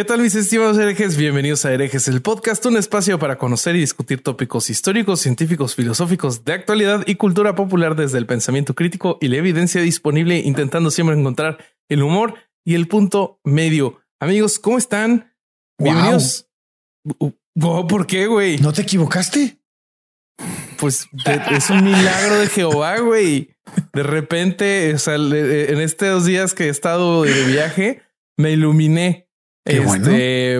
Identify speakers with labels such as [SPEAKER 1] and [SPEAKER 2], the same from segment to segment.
[SPEAKER 1] ¿Qué tal mis estimados herejes? Bienvenidos a Herejes, el podcast, un espacio para conocer y discutir tópicos históricos, científicos, filosóficos, de actualidad y cultura popular desde el pensamiento crítico y la evidencia disponible, intentando siempre encontrar el humor y el punto medio. Amigos, ¿cómo están? Bienvenidos. Wow, ¿Por qué, güey?
[SPEAKER 2] ¿No te equivocaste?
[SPEAKER 1] Pues de- es un milagro de Jehová, güey. De repente, o sea, le- en estos días que he estado de viaje, me iluminé.
[SPEAKER 2] Qué bueno.
[SPEAKER 1] Este,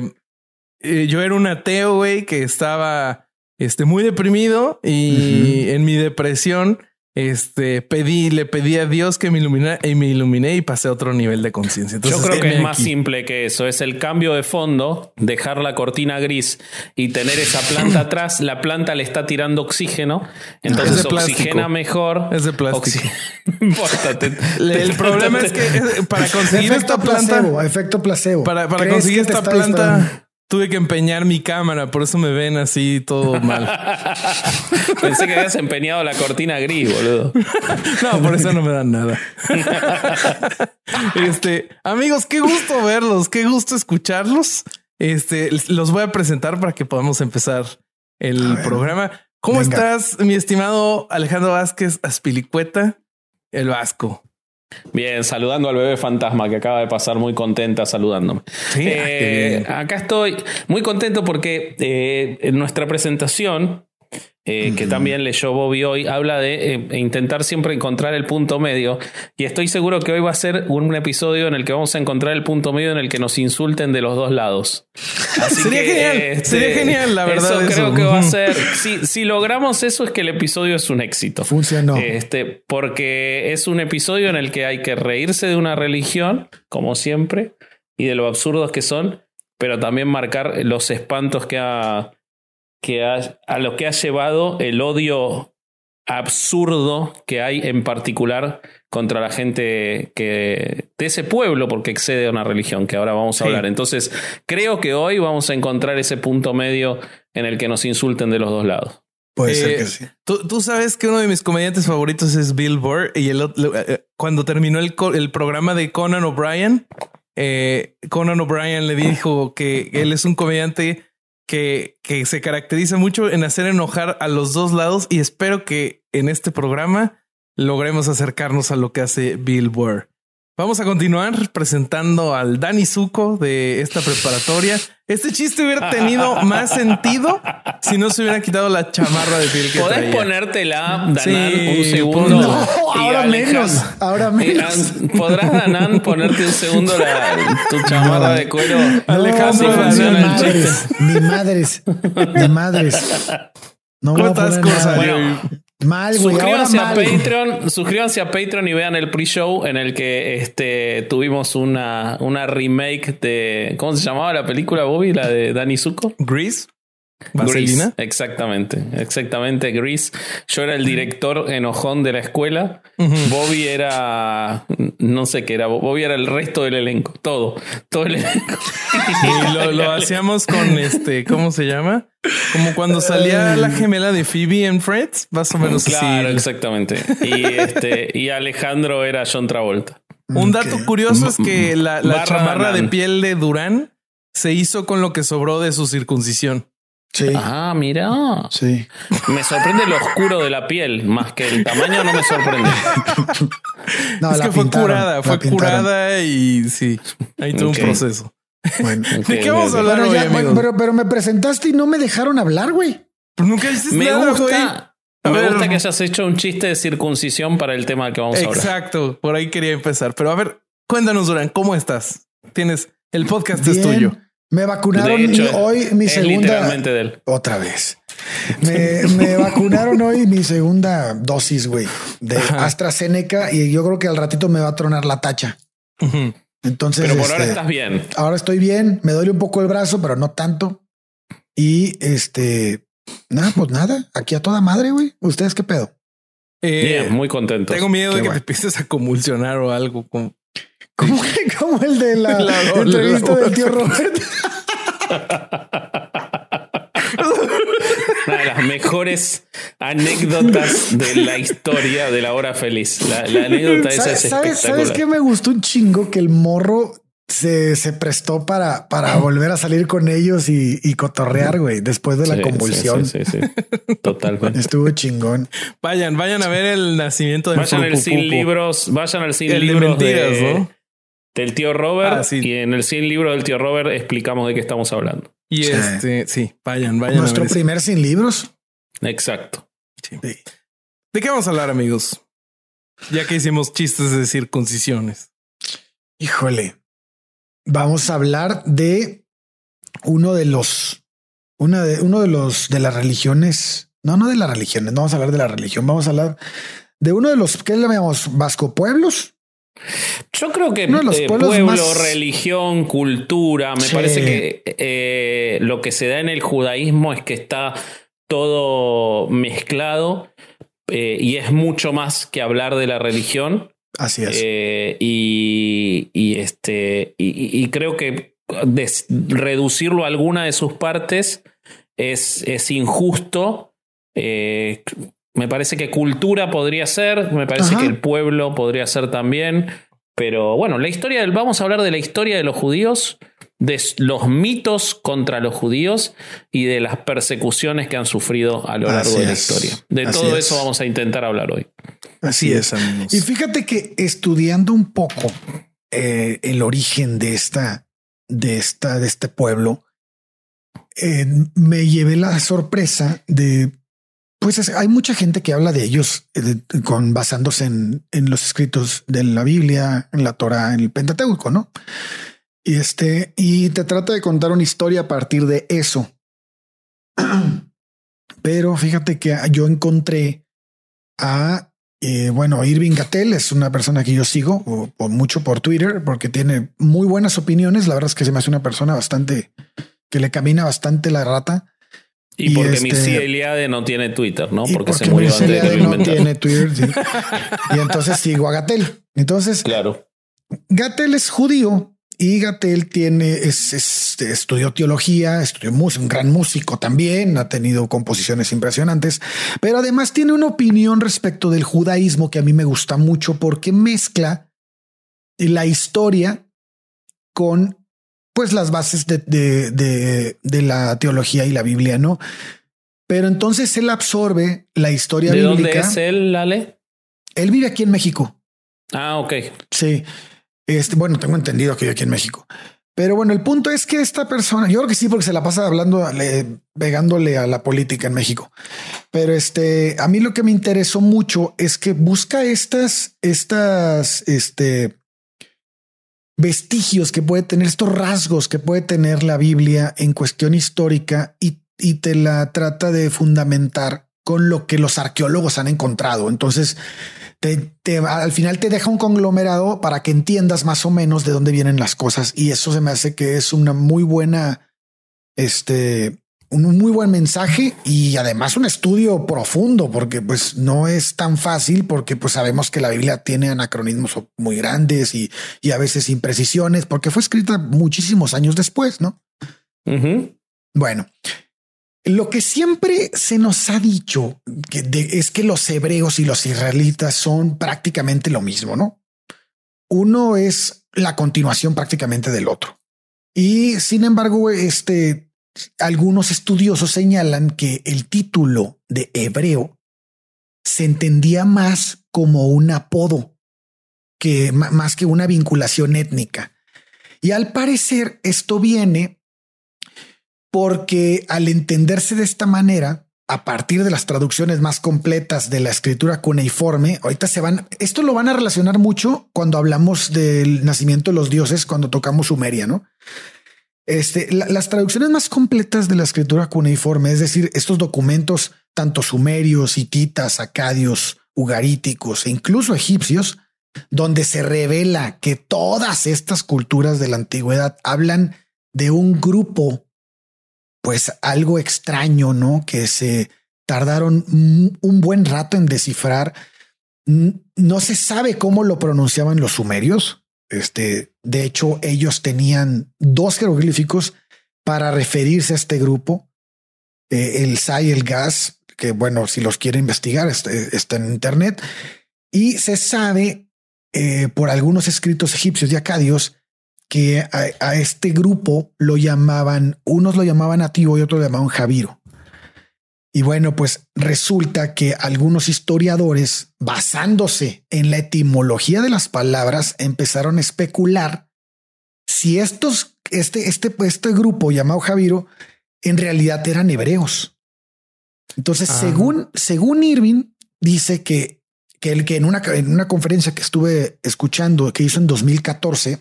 [SPEAKER 1] eh, yo era un ateo, güey, que estaba este, muy deprimido y en mi depresión este, pedí, le pedí a Dios que me iluminara y me iluminé y pasé a otro nivel de conciencia.
[SPEAKER 3] Yo creo que es más
[SPEAKER 1] aquí.
[SPEAKER 3] simple que eso. Es el cambio de fondo, dejar la cortina gris y tener esa planta atrás. La planta le está tirando oxígeno,
[SPEAKER 1] Es
[SPEAKER 3] entonces oxigena mejor.
[SPEAKER 1] Es de plástico.
[SPEAKER 3] Oxi- importa, te-
[SPEAKER 1] El problema
[SPEAKER 3] te-
[SPEAKER 1] es que eh, para conseguir
[SPEAKER 2] efecto
[SPEAKER 1] esta planta,
[SPEAKER 2] placebo, efecto placebo.
[SPEAKER 1] para, para
[SPEAKER 2] ¿Crees
[SPEAKER 1] conseguir esta
[SPEAKER 2] disparando?
[SPEAKER 1] Tuve que empeñar mi cámara. Por eso me ven así todo mal.
[SPEAKER 3] Pensé que habías empeñado la cortina gris, boludo.
[SPEAKER 1] No, por eso no me dan nada. Este, amigos, qué gusto verlos, qué gusto escucharlos. Este, los voy a presentar para que podamos empezar el
[SPEAKER 2] ver,
[SPEAKER 1] programa. ¿Cómo
[SPEAKER 2] venga.
[SPEAKER 1] estás, mi estimado Alejandro Vázquez Aspilicueta? El Vasco.
[SPEAKER 3] Bien, saludando al bebé fantasma que acaba de pasar muy contenta saludándome.
[SPEAKER 1] Sí, ah,
[SPEAKER 3] Eh, acá estoy muy contento porque eh, en nuestra presentación, eh, que también leyó Bobby hoy, habla de eh, intentar siempre encontrar el punto medio. Y estoy seguro que hoy va a ser un episodio en el que vamos a encontrar el punto medio en el que nos insulten de los dos lados. Así
[SPEAKER 1] Sería genial, sería genial, la verdad,
[SPEAKER 3] Eso creo que va a ser. Si, si logramos eso, es que el episodio es un éxito.
[SPEAKER 2] Funcionó.
[SPEAKER 3] Este, porque es un episodio en el que hay que reírse de una religión, como siempre, y de lo absurdos que son, pero también marcar los espantos que ha, que ha, a lo que ha llevado el odio absurdo que hay en particular contra la gente que de ese pueblo porque excede a una religión que ahora vamos a
[SPEAKER 1] Sí.
[SPEAKER 3] hablar. Entonces, creo que hoy vamos a encontrar ese punto medio en el que nos insulten de los dos lados.
[SPEAKER 2] Puede
[SPEAKER 1] Eh,
[SPEAKER 2] ser que sí.
[SPEAKER 1] Tú, tú sabes que uno de mis comediantes favoritos es Bill Burr y el, otro- eh, cuando terminó el, el programa de Conan O'Brien, eh, Conan O'Brien le dijo que él es un comediante que, se caracteriza mucho en hacer enojar a los dos lados y espero que en este programa logremos acercarnos a lo que hace Bill Burr. Vamos a continuar presentando al Dani Zuko de esta preparatoria. Este chiste hubiera tenido más sentido si no se hubiera quitado la chamarra de piel que
[SPEAKER 3] Podés
[SPEAKER 1] traía.
[SPEAKER 3] ponértela, Danan,
[SPEAKER 1] Sí,
[SPEAKER 3] un segundo.
[SPEAKER 2] No, ahora menos, ahora menos.
[SPEAKER 3] ¿Podrás, Danan, ponerte un segundo la- tu chamarra de cuero?
[SPEAKER 1] Alejandro,
[SPEAKER 2] no,
[SPEAKER 3] funciona el
[SPEAKER 2] madres, ni madres, ni madres. No voy
[SPEAKER 1] ¿Cómo
[SPEAKER 2] a
[SPEAKER 1] estás,
[SPEAKER 2] poner nada.
[SPEAKER 1] Corsario?
[SPEAKER 3] Bueno,
[SPEAKER 2] Mal, güey. Ahora
[SPEAKER 3] Suscríbanse a
[SPEAKER 2] mal.
[SPEAKER 3] Patreon, suscríbanse a Patreon y vean el pre-show en el que este, tuvimos una, una remake de. ¿Cómo se llamaba la película, Bobby? La de Danny Zuko.
[SPEAKER 1] Grease.
[SPEAKER 3] Grease, exactamente, exactamente, Grease. Yo era el director enojón de la escuela. Bobby era, no sé qué era, Bobby era el resto del elenco, todo, todo el elenco.
[SPEAKER 1] Y lo, lo hacíamos con este, ¿cómo se llama? Como cuando salía la gemela de Phoebe en Friends, más o menos
[SPEAKER 3] Claro,
[SPEAKER 1] así.
[SPEAKER 3] exactamente. Y este, y Alejandro era John Travolta.
[SPEAKER 1] Un dato curioso es que la, la chamarra de piel de Durán se hizo con lo que sobró de su circuncisión.
[SPEAKER 2] Sí,
[SPEAKER 3] Ah, mira.
[SPEAKER 2] sí.
[SPEAKER 3] Me sorprende lo oscuro de la piel, más que el tamaño no me sorprende.
[SPEAKER 2] No,
[SPEAKER 1] es
[SPEAKER 2] la
[SPEAKER 1] que fue
[SPEAKER 2] pintaron,
[SPEAKER 1] curada, fue
[SPEAKER 2] pintaron.
[SPEAKER 1] curada y sí, ahí tuvo un proceso.
[SPEAKER 2] Bueno.
[SPEAKER 1] ¿De qué vamos a hablar
[SPEAKER 2] Bueno,
[SPEAKER 1] hoy,
[SPEAKER 2] ya,
[SPEAKER 1] amigos?
[SPEAKER 2] pero, pero me presentaste y no me dejaron hablar, güey.
[SPEAKER 1] Pues nunca hiciste
[SPEAKER 3] Me
[SPEAKER 1] nada, güey.
[SPEAKER 3] gusta,
[SPEAKER 1] A
[SPEAKER 3] me
[SPEAKER 1] ver.
[SPEAKER 3] gusta que hayas hecho un chiste de circuncisión para el tema que vamos a hablar.
[SPEAKER 1] Exacto, por ahí quería empezar. Pero a ver, cuéntanos, Durán, ¿cómo estás? Tienes el podcast es tuyo.
[SPEAKER 2] Me vacunaron
[SPEAKER 3] hecho,
[SPEAKER 2] hoy mi
[SPEAKER 3] es
[SPEAKER 2] segunda.
[SPEAKER 3] literalmente de él.
[SPEAKER 2] Otra vez. Me, me vacunaron hoy mi segunda dosis, güey, de AstraZeneca y yo creo que al ratito me va a tronar la tacha. Entonces,
[SPEAKER 3] Pero por ahora
[SPEAKER 2] este,
[SPEAKER 3] estás bien.
[SPEAKER 2] ahora estoy bien, me duele un poco el brazo, pero no tanto. Y este, nada, pues nada, aquí a toda madre, güey. ¿Ustedes qué pedo?
[SPEAKER 1] Eh,
[SPEAKER 3] Bien, muy contento.
[SPEAKER 1] tengo miedo
[SPEAKER 2] Qué
[SPEAKER 1] de que te empieces a convulsionar o algo. Como...
[SPEAKER 2] Como, como el de la,
[SPEAKER 1] La- la-
[SPEAKER 2] entrevista
[SPEAKER 1] la-
[SPEAKER 2] del tío Robert.
[SPEAKER 3] Una de las mejores anécdotas de la historia de la hora feliz. La, la anécdota esa
[SPEAKER 2] ¿Sabes,
[SPEAKER 3] es
[SPEAKER 2] ¿sabes. ¿Sabes qué me gustó un chingo? Que el morro se, se prestó para, para volver a salir con ellos y, y cotorrear, güey, después de la
[SPEAKER 3] Sí,
[SPEAKER 2] convulsión.
[SPEAKER 3] Sí, sí, sí. Totalmente.
[SPEAKER 2] Estuvo chingón.
[SPEAKER 1] Vayan, vayan a ver el nacimiento del
[SPEAKER 3] Vayan al sin libros, vayan al sin
[SPEAKER 1] de
[SPEAKER 3] libros de-
[SPEAKER 1] mentiras, ¿no?
[SPEAKER 3] Del tío Robert
[SPEAKER 1] Ah, sí.
[SPEAKER 3] y en el sin libro del tío Robert explicamos de qué estamos hablando.
[SPEAKER 1] Y
[SPEAKER 2] Sí.
[SPEAKER 1] este, sí, vayan, vayan
[SPEAKER 2] Nuestro
[SPEAKER 1] a ver. eso.
[SPEAKER 2] primer sin libros.
[SPEAKER 3] Exacto.
[SPEAKER 2] Sí.
[SPEAKER 1] ¿De qué vamos a hablar, amigos? Ya que hicimos chistes de circuncisiones.
[SPEAKER 2] Híjole. Vamos a hablar de uno de los, una de, uno de los de las religiones. No, no de las religiones. No vamos a hablar de la religión. Vamos a hablar de uno de los que le llamamos vasco pueblos.
[SPEAKER 3] Yo creo que
[SPEAKER 2] Uno de los
[SPEAKER 3] eh, pueblo,
[SPEAKER 2] más-
[SPEAKER 3] religión, cultura, me
[SPEAKER 2] Sí.
[SPEAKER 3] parece que eh, lo que se da en el judaísmo es que está todo mezclado eh, y es mucho más que hablar de la religión.
[SPEAKER 2] Así es.
[SPEAKER 3] Y, y este y, y- y creo que des- reducirlo a alguna de sus partes es, es injusto. Eh, me parece que cultura podría ser, me parece
[SPEAKER 2] Ajá.
[SPEAKER 3] que el pueblo podría ser también. Pero bueno, la historia del. Vamos a hablar de la historia de los judíos, de los mitos contra los judíos y de las persecuciones que han sufrido a lo largo
[SPEAKER 2] Así
[SPEAKER 3] de la historia. De
[SPEAKER 2] Así
[SPEAKER 3] todo
[SPEAKER 2] es.
[SPEAKER 3] eso vamos a intentar hablar hoy.
[SPEAKER 2] Así es.
[SPEAKER 1] amigos.
[SPEAKER 2] Y fíjate que estudiando un poco eh, el origen de esta, de esta, de este pueblo, eh, me llevé la sorpresa de, pues es- hay mucha gente que habla de ellos eh, con basándose en, los escritos de la Biblia, en la Torah, en el Pentateuco, ¿no? Y este, y te trata de contar una historia a partir de eso. Pero fíjate que yo encontré a eh, bueno, Irving Gatel es una persona que yo sigo mucho por Twitter porque tiene muy buenas opiniones. La verdad es que se me hace una persona bastante que le camina bastante la rata.
[SPEAKER 3] Y,
[SPEAKER 2] Y
[SPEAKER 3] porque
[SPEAKER 2] este-
[SPEAKER 3] Missy Eliade no tiene Twitter, ¿no? Porque, se murió antes de que
[SPEAKER 2] no tiene Twitter. sí. y entonces sigo a Gatel. Entonces,
[SPEAKER 3] Claro.
[SPEAKER 2] Gatel es judío y Gatel tiene, es, es- estudió teología, estudió música, un gran músico también, ha tenido composiciones impresionantes, pero además tiene una opinión respecto del judaísmo que a mí me gusta mucho porque mezcla la historia con pues las bases de, de, de, de la teología y la Biblia, ¿no? Pero entonces él absorbe la historia
[SPEAKER 3] ¿De dónde
[SPEAKER 2] bíblica.
[SPEAKER 3] es él, Lale?
[SPEAKER 2] Él vive aquí en México.
[SPEAKER 3] Ah, ok.
[SPEAKER 2] Sí. Este, bueno, tengo entendido que vive aquí en México. Pero bueno, el punto es que esta persona, yo creo que sí, porque se la pasa hablando, le- pegándole a la política en México. Pero este, a mí lo que me interesó mucho es que busca estas, estas, este, vestigios que puede tener, estos rasgos que puede tener la Biblia en cuestión histórica y, y te la trata de fundamentar con lo que los arqueólogos han encontrado. Entonces, te, al final te deja un conglomerado para que entiendas más o menos de dónde vienen las cosas. Y eso se me hace que es una muy buena, este, un muy buen mensaje y además un estudio profundo, porque pues no es tan fácil, porque pues sabemos que la Biblia tiene anacronismos muy grandes y, y a veces imprecisiones, porque fue escrita muchísimos años después, ¿no? Bueno, lo que siempre se nos ha dicho que de- es que los hebreos y los israelitas son prácticamente lo mismo, ¿no? Uno es la continuación prácticamente del otro. Y sin embargo, este, algunos estudiosos señalan que el título de hebreo se entendía más como un apodo que más que una vinculación étnica. Y al parecer esto viene porque al entenderse de esta manera, a partir de las traducciones más completas de la escritura cuneiforme, ahorita se van, esto lo van a relacionar mucho cuando hablamos del nacimiento de los dioses, cuando tocamos Sumeria, ¿no? Este, la- las traducciones más completas de la escritura cuneiforme, es decir, estos documentos, tanto sumerios, hititas, acadios, ugaríticos e incluso egipcios, donde se revela que todas estas culturas de la antigüedad hablan de un grupo, pues algo extraño, ¿no? Que se tardaron un buen rato en descifrar. No se sabe cómo lo pronunciaban los sumerios. Este, de hecho, ellos tenían dos jeroglíficos para referirse a este grupo, eh, el Sa y el Gas, que bueno, si los quiere investigar, este, está en Internet. Y se sabe eh, por algunos escritos egipcios y acadios que a, este grupo lo llamaban, unos lo llamaban Ativo y otros lo llamaban Javiro. Y bueno, pues resulta que algunos historiadores, basándose en la etimología de las palabras, empezaron a especular si estos, este, este, este grupo llamado Javiro, en realidad eran hebreos. Entonces, ah. según, según Irving, dice que que, el, que en, una, en una conferencia que estuve escuchando, que hizo en 2014,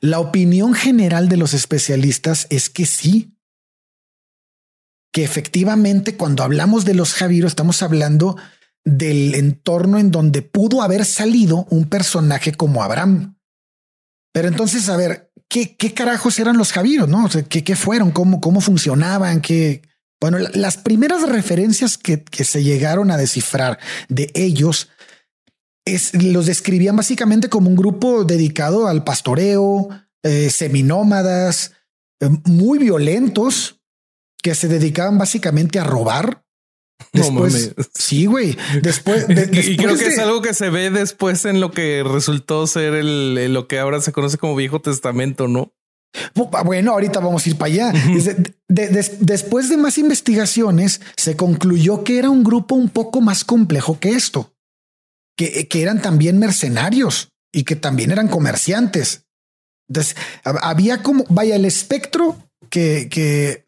[SPEAKER 2] la opinión general de los especialistas es que sí, que efectivamente cuando hablamos de los Javiro estamos hablando del entorno en donde pudo haber salido un personaje como Abraham. Pero entonces, a ver, ¿qué, qué carajos eran los Javiros? ¿No? ¿qué, ¿qué, fueron? ¿Cómo, cómo funcionaban? ¿Qué, bueno, las primeras referencias que, se llegaron a descifrar de ellos es, los describían básicamente como un grupo dedicado al pastoreo, eh, seminómadas, eh, muy violentos, que se dedicaban básicamente a robar. Después, sí, güey. Después,
[SPEAKER 1] y creo que es algo que se ve después en lo que resultó ser el, lo que ahora se conoce como Viejo Testamento, ¿no?
[SPEAKER 2] Bueno, ahorita vamos a ir para allá. después de más investigaciones, se concluyó que era un grupo un poco más complejo que esto, que, que eran también mercenarios y que también eran comerciantes. Entonces, había como, vaya, el espectro que, que,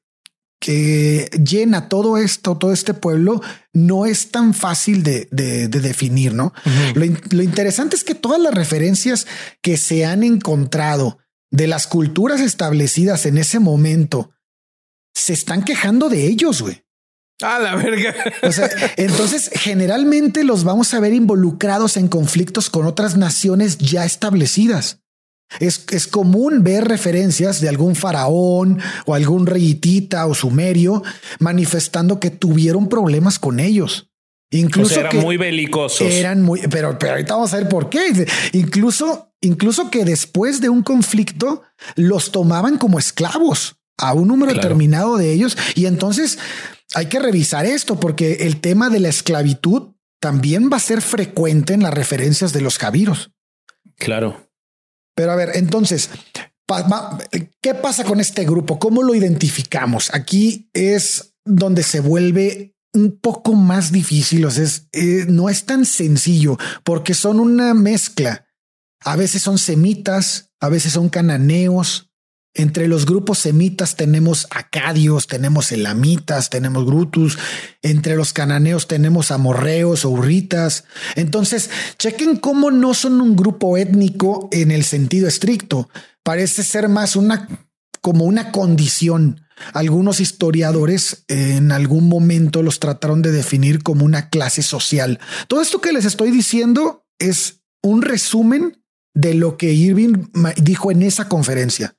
[SPEAKER 2] que llena todo esto, todo este pueblo, no es tan fácil de, de, definir, ¿no? lo, lo interesante es que todas las referencias que se han encontrado de las culturas establecidas en ese momento se están quejando de ellos, güey.
[SPEAKER 1] A la verga.
[SPEAKER 2] entonces, generalmente los vamos a ver involucrados en conflictos con otras naciones ya establecidas. Es, es, común ver referencias de algún faraón o algún reyitita o sumerio manifestando que tuvieron problemas con ellos. Incluso
[SPEAKER 3] eran muy belicosos.
[SPEAKER 2] Eran muy, pero, pero ahorita vamos a ver por qué. Incluso, incluso que después de un conflicto los tomaban como esclavos a un número determinado de ellos. Y entonces hay que revisar esto porque el tema de la esclavitud también va a ser frecuente en las referencias de los javiros.
[SPEAKER 3] Claro.
[SPEAKER 2] Pero a ver, entonces, ¿qué pasa con este grupo? ¿Cómo lo identificamos? Aquí es donde se vuelve un poco más difícil, o sea, eh, no es tan sencillo porque son una mezcla. A veces son semitas, a veces son cananeos. Entre los grupos semitas tenemos acadios, tenemos elamitas, tenemos grutus. Entre los cananeos tenemos amorreos o urritas. Entonces, chequen cómo no son un grupo étnico en el sentido estricto. Parece ser más una como una condición algunos historiadores en algún momento los trataron de definir como una clase social. Todo esto que les estoy diciendo es un resumen de lo que Irving dijo en esa conferencia.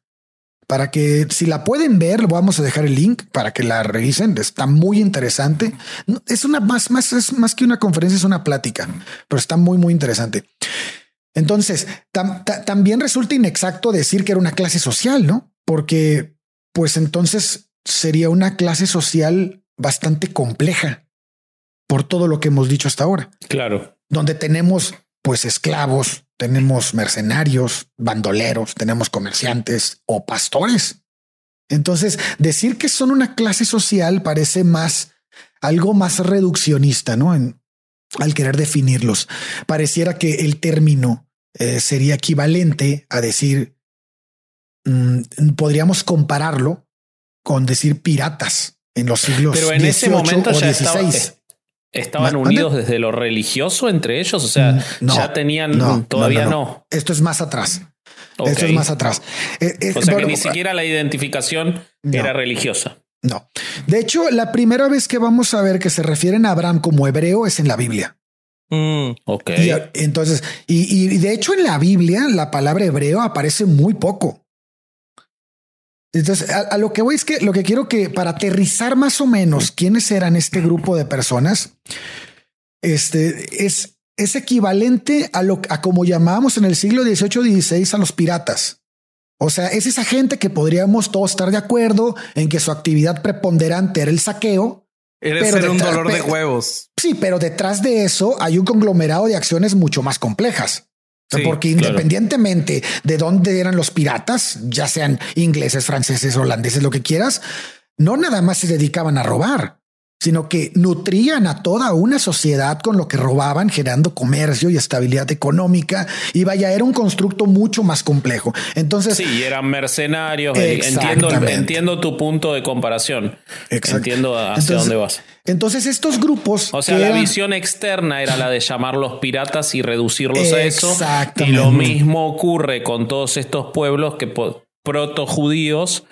[SPEAKER 2] Para que si la pueden ver, vamos a dejar el link para que la revisen. Está muy interesante. Es una más, más, es más que una conferencia, es una plática, pero está muy, muy interesante. Entonces, también resulta inexacto decir que era una clase social, ¿no? Porque pues entonces sería una clase social bastante compleja por todo lo que hemos dicho hasta ahora.
[SPEAKER 3] Claro.
[SPEAKER 2] Donde tenemos pues esclavos, tenemos mercenarios, bandoleros, tenemos comerciantes o pastores. Entonces, decir que son una clase social parece más algo más reduccionista, ¿no? En, al querer definirlos. Pareciera que el término eh, sería equivalente a decir Mm, podríamos compararlo con decir piratas en los siglos Pero en ese momento ya
[SPEAKER 3] estaban unidos desde lo religioso entre ellos, o sea, mm, ya tenían, todavía no,
[SPEAKER 2] Esto es más atrás. Esto es más atrás.
[SPEAKER 3] Eh, eh, o sea que ni siquiera la identificación era religiosa.
[SPEAKER 2] No. De hecho, la primera vez que vamos a ver que se refieren a Abraham como hebreo es en la Biblia.
[SPEAKER 3] Mm, ok.
[SPEAKER 2] Y, entonces, y, y, de hecho en la Biblia la palabra hebreo aparece muy poco. Entonces, a, lo que voy es que lo que quiero que para aterrizar más o menos quiénes eran este grupo de personas, este es, es equivalente a lo a como llamábamos en el siglo XVIII XVI a los piratas. O sea, es esa gente que podríamos todos estar de acuerdo en que su actividad preponderante era el saqueo.
[SPEAKER 1] Era un dolor de huevos.
[SPEAKER 2] Sí, pero detrás de eso hay un conglomerado de acciones mucho más complejas. Porque independientemente de dónde eran los piratas, ya sean ingleses, franceses, holandeses, lo que quieras, no nada más se dedicaban a robar sino que nutrían a toda una sociedad con lo que robaban, generando comercio y estabilidad económica. Y vaya, era un constructo mucho más complejo. Entonces,
[SPEAKER 3] sí, eran mercenarios. Entiendo, entiendo tu punto de comparación. Entiendo hacia dónde vas.
[SPEAKER 2] Entonces, estos grupos.
[SPEAKER 3] O sea, la visión externa era la de llamarlos piratas y reducirlos a eso. Y lo mismo ocurre con todos estos pueblos que proto-judíos,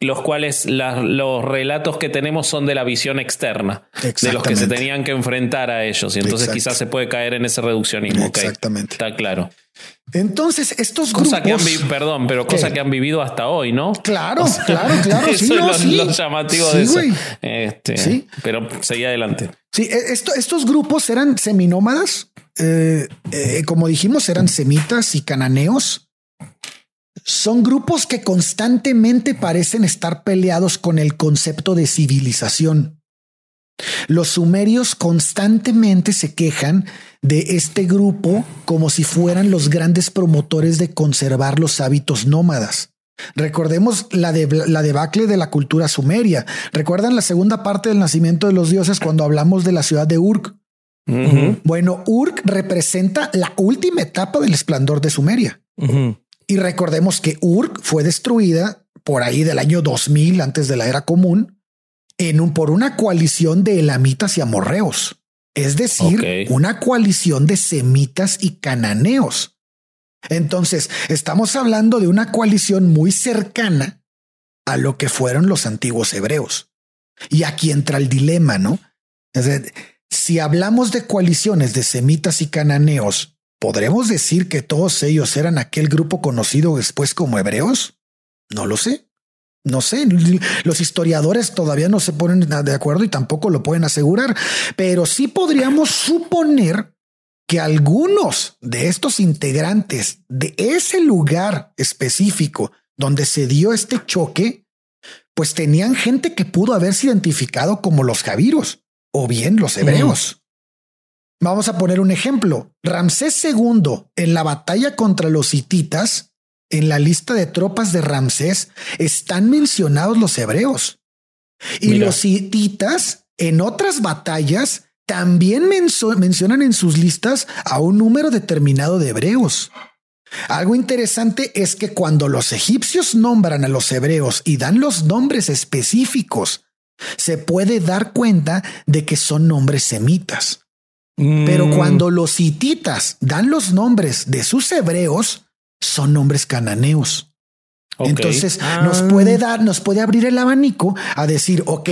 [SPEAKER 3] los cuales los relatos que tenemos son de la visión externa, de los que se tenían que enfrentar a ellos. Y entonces quizás se puede caer en ese reduccionismo.
[SPEAKER 2] Exactamente.
[SPEAKER 3] Está claro.
[SPEAKER 2] Entonces, estos
[SPEAKER 3] cosa
[SPEAKER 2] grupos.
[SPEAKER 3] Que han perdón, pero cosa que han vivido hasta hoy, ¿no?
[SPEAKER 2] Claro, claro, claro.
[SPEAKER 3] eso es lo, llamativo de eso. Este, sí. Pero seguí adelante.
[SPEAKER 2] Sí, e, esto, estos grupos eran seminómadas. Eh, eh, como dijimos, eran semitas y cananeos son grupos que constantemente parecen estar peleados con el concepto de civilización. Los sumerios constantemente se quejan de este grupo como si fueran los grandes promotores de conservar los hábitos nómadas. Recordemos la, la debacle de la cultura sumeria. ¿Recuerdan la segunda parte del nacimiento de los dioses cuando hablamos de la ciudad de Urk? Bueno, Urk representa la última etapa del esplendor de Sumeria. Y recordemos que Urk fue destruida por ahí del año 2000 antes de la era común en un, por una coalición de elamitas y amorreos. Es decir, una coalición de semitas y cananeos. Entonces, estamos hablando de una coalición muy cercana a lo que fueron los antiguos hebreos. Y aquí entra el dilema, ¿no? Es decir, si hablamos de coaliciones de semitas y cananeos ¿Podremos decir que todos ellos eran aquel grupo conocido después como hebreos? No lo sé. No sé, los historiadores todavía no se ponen de acuerdo y tampoco lo pueden asegurar, pero sí podríamos suponer que algunos de estos integrantes de ese lugar específico donde se dio este choque, pues tenían gente que pudo haberse identificado como los javiros o bien los hebreos. Vamos a poner un ejemplo. Ramsés II en la batalla contra los hititas, en la lista de tropas de Ramsés, están mencionados los hebreos. Y los hititas en otras batallas también mencionan en sus listas a un número determinado de hebreos. Algo interesante es que cuando los egipcios nombran a los hebreos y dan los nombres específicos, se puede dar cuenta de que son nombres semitas. Pero mm. cuando los hititas dan los nombres de sus hebreos, son nombres cananeos. Entonces nos ah. puede dar, nos puede abrir el abanico a decir, ok,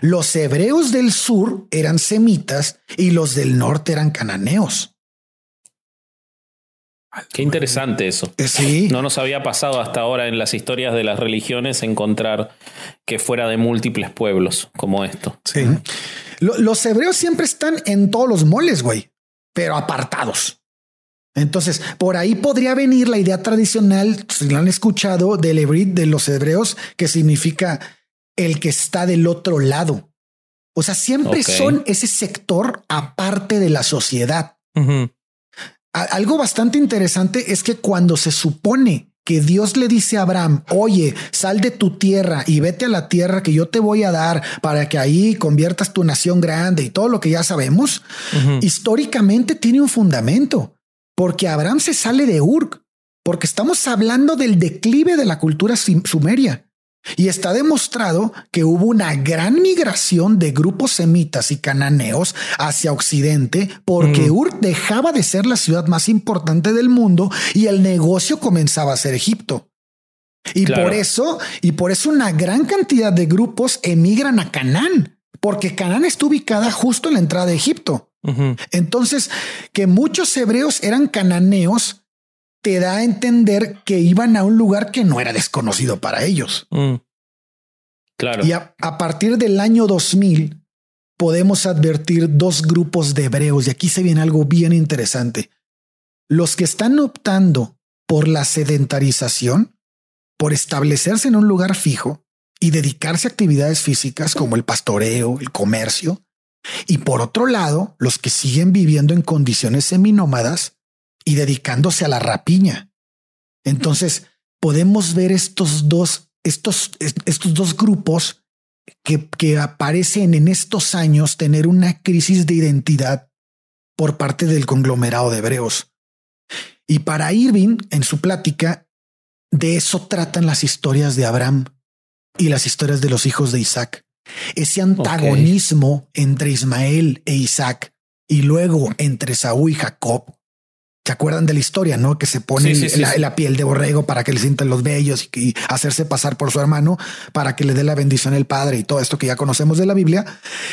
[SPEAKER 2] los hebreos del sur eran semitas y los del norte eran cananeos.
[SPEAKER 3] Qué interesante eso.
[SPEAKER 2] Eh, sí.
[SPEAKER 3] No nos había pasado hasta ahora en las historias de las religiones encontrar que fuera de múltiples pueblos como esto.
[SPEAKER 2] Sí. Los hebreos siempre están en todos los moles, güey, pero apartados. Entonces, por ahí podría venir la idea tradicional, si lo han escuchado, del hebrid de los hebreos, que significa el que está del otro lado. O sea, siempre son ese sector aparte de la sociedad algo bastante interesante es que cuando se supone que Dios le dice a Abraham, oye, sal de tu tierra y vete a la tierra que yo te voy a dar para que ahí conviertas tu nación grande y todo lo que ya sabemos, históricamente tiene un fundamento, porque Abraham se sale de Ur, porque estamos hablando del declive de la cultura sumeria. Y está demostrado que hubo una gran migración de grupos semitas y cananeos hacia Occidente porque mm. Ur dejaba de ser la ciudad más importante del mundo y el negocio comenzaba a ser Egipto. Y por eso, y por eso una gran cantidad de grupos emigran a Canaán, porque Canaán está ubicada justo en la entrada de Egipto. Entonces, que muchos hebreos eran cananeos, te da a entender que iban a un lugar que no era desconocido para ellos. Mm.
[SPEAKER 3] Claro.
[SPEAKER 2] Y a, partir del año 2000 podemos advertir dos grupos de hebreos, y aquí se viene algo bien interesante. Los que están optando por la sedentarización, por establecerse en un lugar fijo y dedicarse a actividades físicas como el pastoreo, el comercio, y por otro lado, los que siguen viviendo en condiciones seminómadas y dedicándose a la rapiña. Entonces, podemos ver estos dos, estos, estos dos grupos que, que aparecen en estos años tener una crisis de identidad por parte del conglomerado de hebreos. Y para Irving, en su plática, de eso tratan las historias de Abraham y las historias de los hijos de Isaac ese antagonismo entre Ismael e Isaac y luego entre Saúl y Jacob. ¿Se acuerdan de la historia, no? Que se pone la, piel de borrego para que le sientan los vellos y, hacerse pasar por su hermano para que le dé la bendición el padre y todo esto que ya conocemos de la Biblia.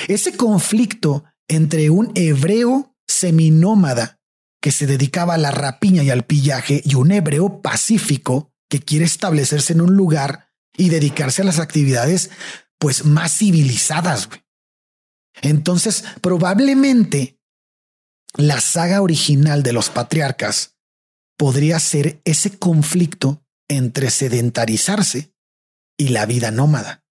[SPEAKER 2] Ese conflicto entre un hebreo seminómada que se dedicaba a la rapiña y al pillaje y un hebreo pacífico que quiere establecerse en un lugar y dedicarse a las actividades pues más civilizadas. Entonces, probablemente la saga original de los patriarcas podría ser ese conflicto entre sedentarizarse y la vida nómada.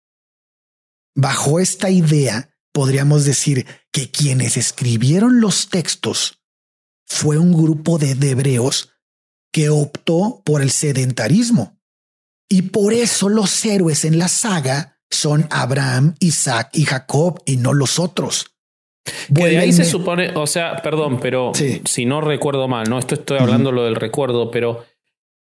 [SPEAKER 2] Bajo esta idea, podríamos decir que quienes escribieron los textos fue un grupo de hebreos que optó por el sedentarismo. Y por eso los héroes en la saga son Abraham, Isaac y Jacob y no los otros.
[SPEAKER 3] Que de ahí se supone, o sea, perdón, pero si no recuerdo mal, no esto estoy hablando lo del recuerdo, pero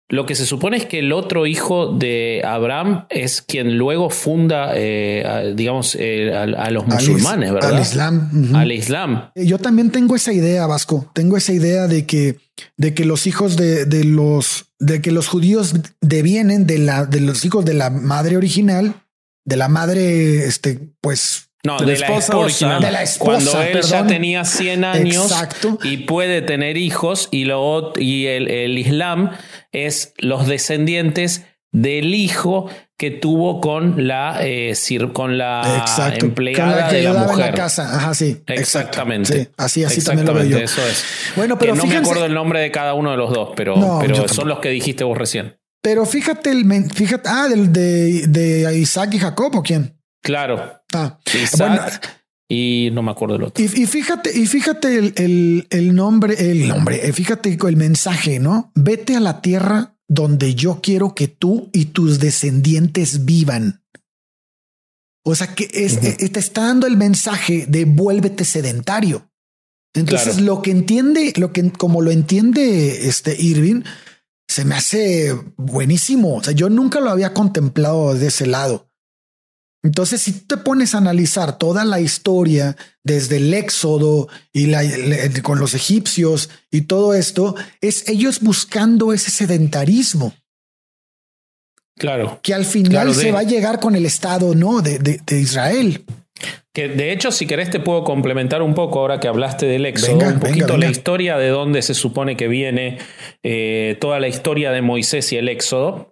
[SPEAKER 3] lo que se supone es que el otro hijo de Abraham es quien luego funda, eh, digamos, eh, a, los musulmanes, ¿verdad?
[SPEAKER 2] Al Islam.
[SPEAKER 3] Al Islam.
[SPEAKER 2] Eh, yo también tengo esa idea, Vasco. Tengo esa idea de que, de que los hijos de, de los, de que los judíos devienen de la, de los hijos de la madre original de la madre, este, pues
[SPEAKER 3] no, de, la, esposa, original.
[SPEAKER 2] De la esposa,
[SPEAKER 3] Cuando él ya tenía 100 años y puede tener hijos y, lo, y el, el, Islam es los descendientes del hijo que tuvo con la, eh, con la empleada de la mujer. En la
[SPEAKER 2] casa. Ajá, sí.
[SPEAKER 3] Exactamente.
[SPEAKER 2] así, así también lo veo yo.
[SPEAKER 3] Eso es.
[SPEAKER 2] Bueno, pero
[SPEAKER 3] no me acuerdo el nombre de cada uno de los dos, pero, pero son los que dijiste vos recién.
[SPEAKER 2] Pero fíjate el fíjate, ah, del de, de Isaac y Jacob o quién?
[SPEAKER 3] Claro.
[SPEAKER 2] Ah,
[SPEAKER 3] y no me acuerdo del otro.
[SPEAKER 2] Y, fíjate, y fíjate el, el, nombre, el nombre, eh, fíjate el mensaje, ¿no? Vete a la tierra donde yo quiero que tú y tus descendientes vivan. O sea que es, eh, te está dando el mensaje de vuélvete sedentario. Entonces, lo que entiende, lo que como lo entiende este Irving, se me hace buenísimo. O sea, yo nunca lo había contemplado de ese lado. Entonces, si te pones a analizar toda la historia desde el éxodo y la, con los egipcios y todo esto, es ellos buscando ese sedentarismo.
[SPEAKER 3] Claro.
[SPEAKER 2] Que al final se va a llegar con el Estado, ¿no? de, de Israel.
[SPEAKER 3] Que de hecho, si querés, te puedo complementar un poco ahora que hablaste del éxodo, un poquito la historia de dónde se supone que viene eh, toda la historia de Moisés y el éxodo.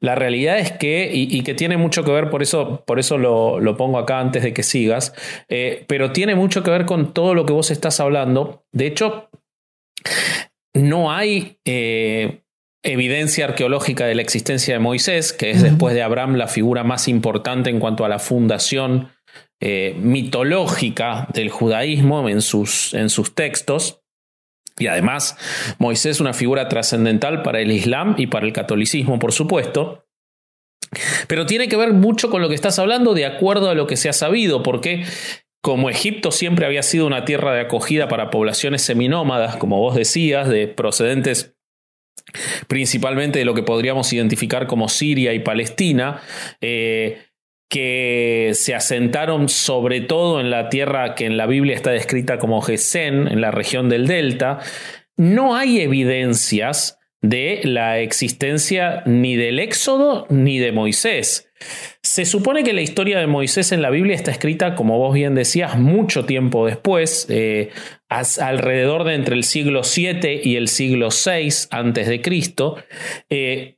[SPEAKER 3] La realidad es que, y, que tiene mucho que ver, por eso, por eso lo, pongo acá antes de que sigas, eh, pero tiene mucho que ver con todo lo que vos estás hablando. De hecho, no hay eh, evidencia arqueológica de la existencia de Moisés, que es después de Abraham la figura más importante en cuanto a la fundación eh, mitológica del judaísmo en sus, en sus textos. Y además, Moisés es una figura trascendental para el Islam y para el catolicismo, por supuesto. Pero tiene que ver mucho con lo que estás hablando de acuerdo a lo que se ha sabido, porque como Egipto siempre había sido una tierra de acogida para poblaciones seminómadas, como vos decías, de procedentes principalmente de lo que podríamos identificar como Siria y Palestina, eh, que se asentaron sobre todo en la tierra que en la Biblia está descrita como Gesén, en la región del Delta, no hay evidencias de la existencia ni del Éxodo ni de Moisés. Se supone que la historia de Moisés en la Biblia está escrita, como vos bien decías, mucho tiempo después, eh, alrededor de entre el siglo 7 y el siglo 6 antes de Cristo, eh,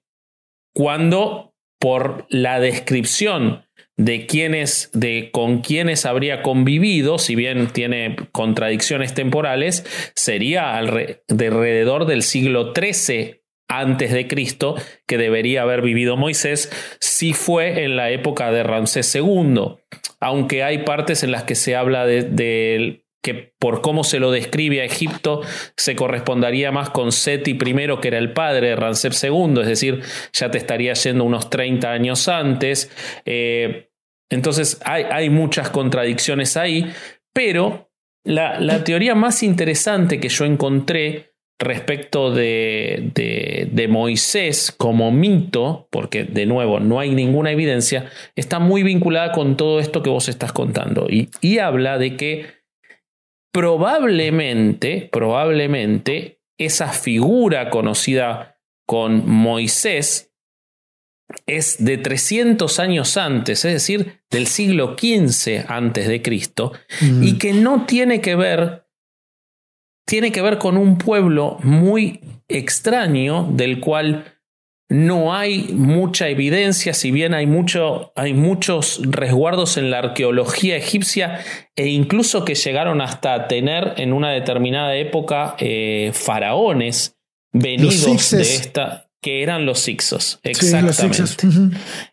[SPEAKER 3] cuando por la descripción de quiénes, de con quiénes habría convivido, si bien tiene contradicciones temporales, sería alrededor del siglo XIII antes de Cristo que debería haber vivido Moisés, si fue en la época de Ramsés II, aunque hay partes en las que se habla de, que por cómo se lo describe a Egipto se correspondería más con Seti I, que era el padre de Ramsés II, es decir, ya te estaría yendo unos 30 años antes. Eh, entonces hay, muchas contradicciones ahí, pero la, teoría más interesante que yo encontré respecto de, de, Moisés como mito, porque de nuevo no hay ninguna evidencia, está muy vinculada con todo esto que vos estás contando. Y, y habla de que probablemente, probablemente esa figura conocida con Moisés es de 300 años antes, es decir, del siglo XV antes de Cristo, y que no tiene que ver, tiene que ver con un pueblo muy extraño del cual no hay mucha evidencia, si bien hay, mucho, hay muchos resguardos en la arqueología egipcia e incluso que llegaron hasta tener en una determinada época eh, faraones venidos de esta que eran los Ixos. Exactamente.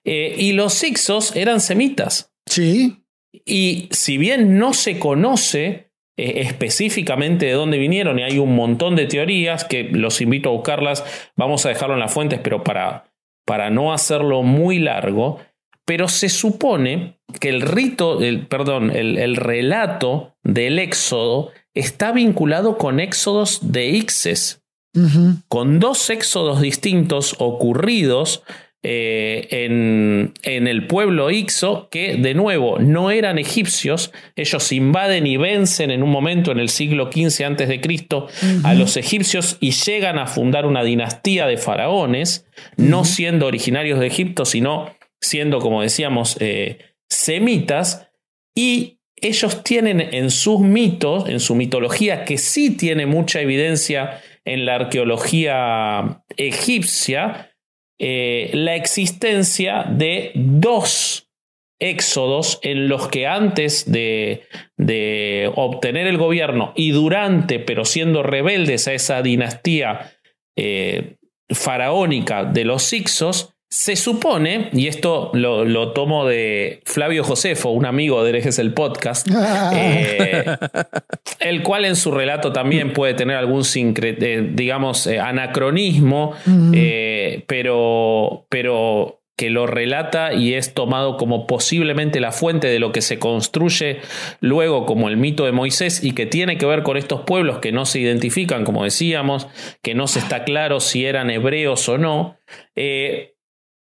[SPEAKER 3] Eh, y los Ixos eran semitas.
[SPEAKER 2] Sí.
[SPEAKER 3] Y si bien no se conoce eh, específicamente de dónde vinieron, y hay un montón de teorías que los invito a buscarlas, vamos a dejarlo en las fuentes, pero para, para no hacerlo muy largo, pero se supone que el rito, el, perdón, el, el relato del éxodo está vinculado con éxodos de Ixes con dos éxodos distintos ocurridos eh, en, en, el pueblo Ixo, que de nuevo no eran egipcios, ellos invaden y vencen en un momento en el siglo XV antes de Cristo a los egipcios y llegan a fundar una dinastía de faraones, no siendo originarios de Egipto, sino siendo, como decíamos, eh, semitas, y ellos tienen en sus mitos, en su mitología, que sí tiene mucha evidencia en la arqueología egipcia eh, la existencia de dos éxodos en los que antes de, de, obtener el gobierno y durante, pero siendo rebeldes a esa dinastía eh, faraónica de los Ixos, se supone, y esto lo, tomo de Flavio Josefo, un amigo de Herejes el Podcast, eh, el cual en su relato también puede tener algún, eh, digamos, eh, anacronismo, pero, pero que lo relata y es tomado como posiblemente la fuente de lo que se construye luego como el mito de Moisés y que tiene que ver con estos pueblos que no se identifican, como decíamos, que no se está claro si eran hebreos o no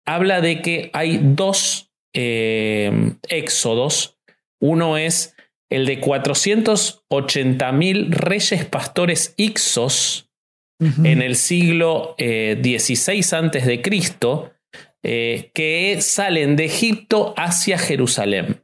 [SPEAKER 3] habla de que hay dos eh, éxodos. Uno es el de 480 mil reyes pastores Ixos en el siglo XVI eh, antes de Cristo, eh, que salen de Egipto hacia Jerusalén.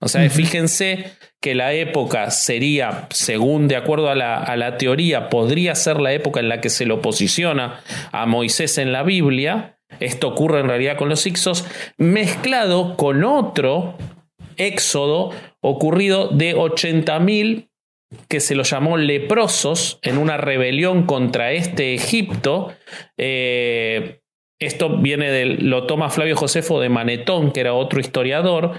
[SPEAKER 3] O sea, fíjense que la época sería, según de acuerdo a la, a la, teoría, podría ser la época en la que se lo posiciona a Moisés en la Biblia, esto ocurre en realidad con los Ixos, mezclado con otro éxodo ocurrido de 80.000 que se lo llamó leprosos en una rebelión contra este Egipto. Eh, esto viene del, lo toma Flavio Josefo de Manetón, que era otro historiador,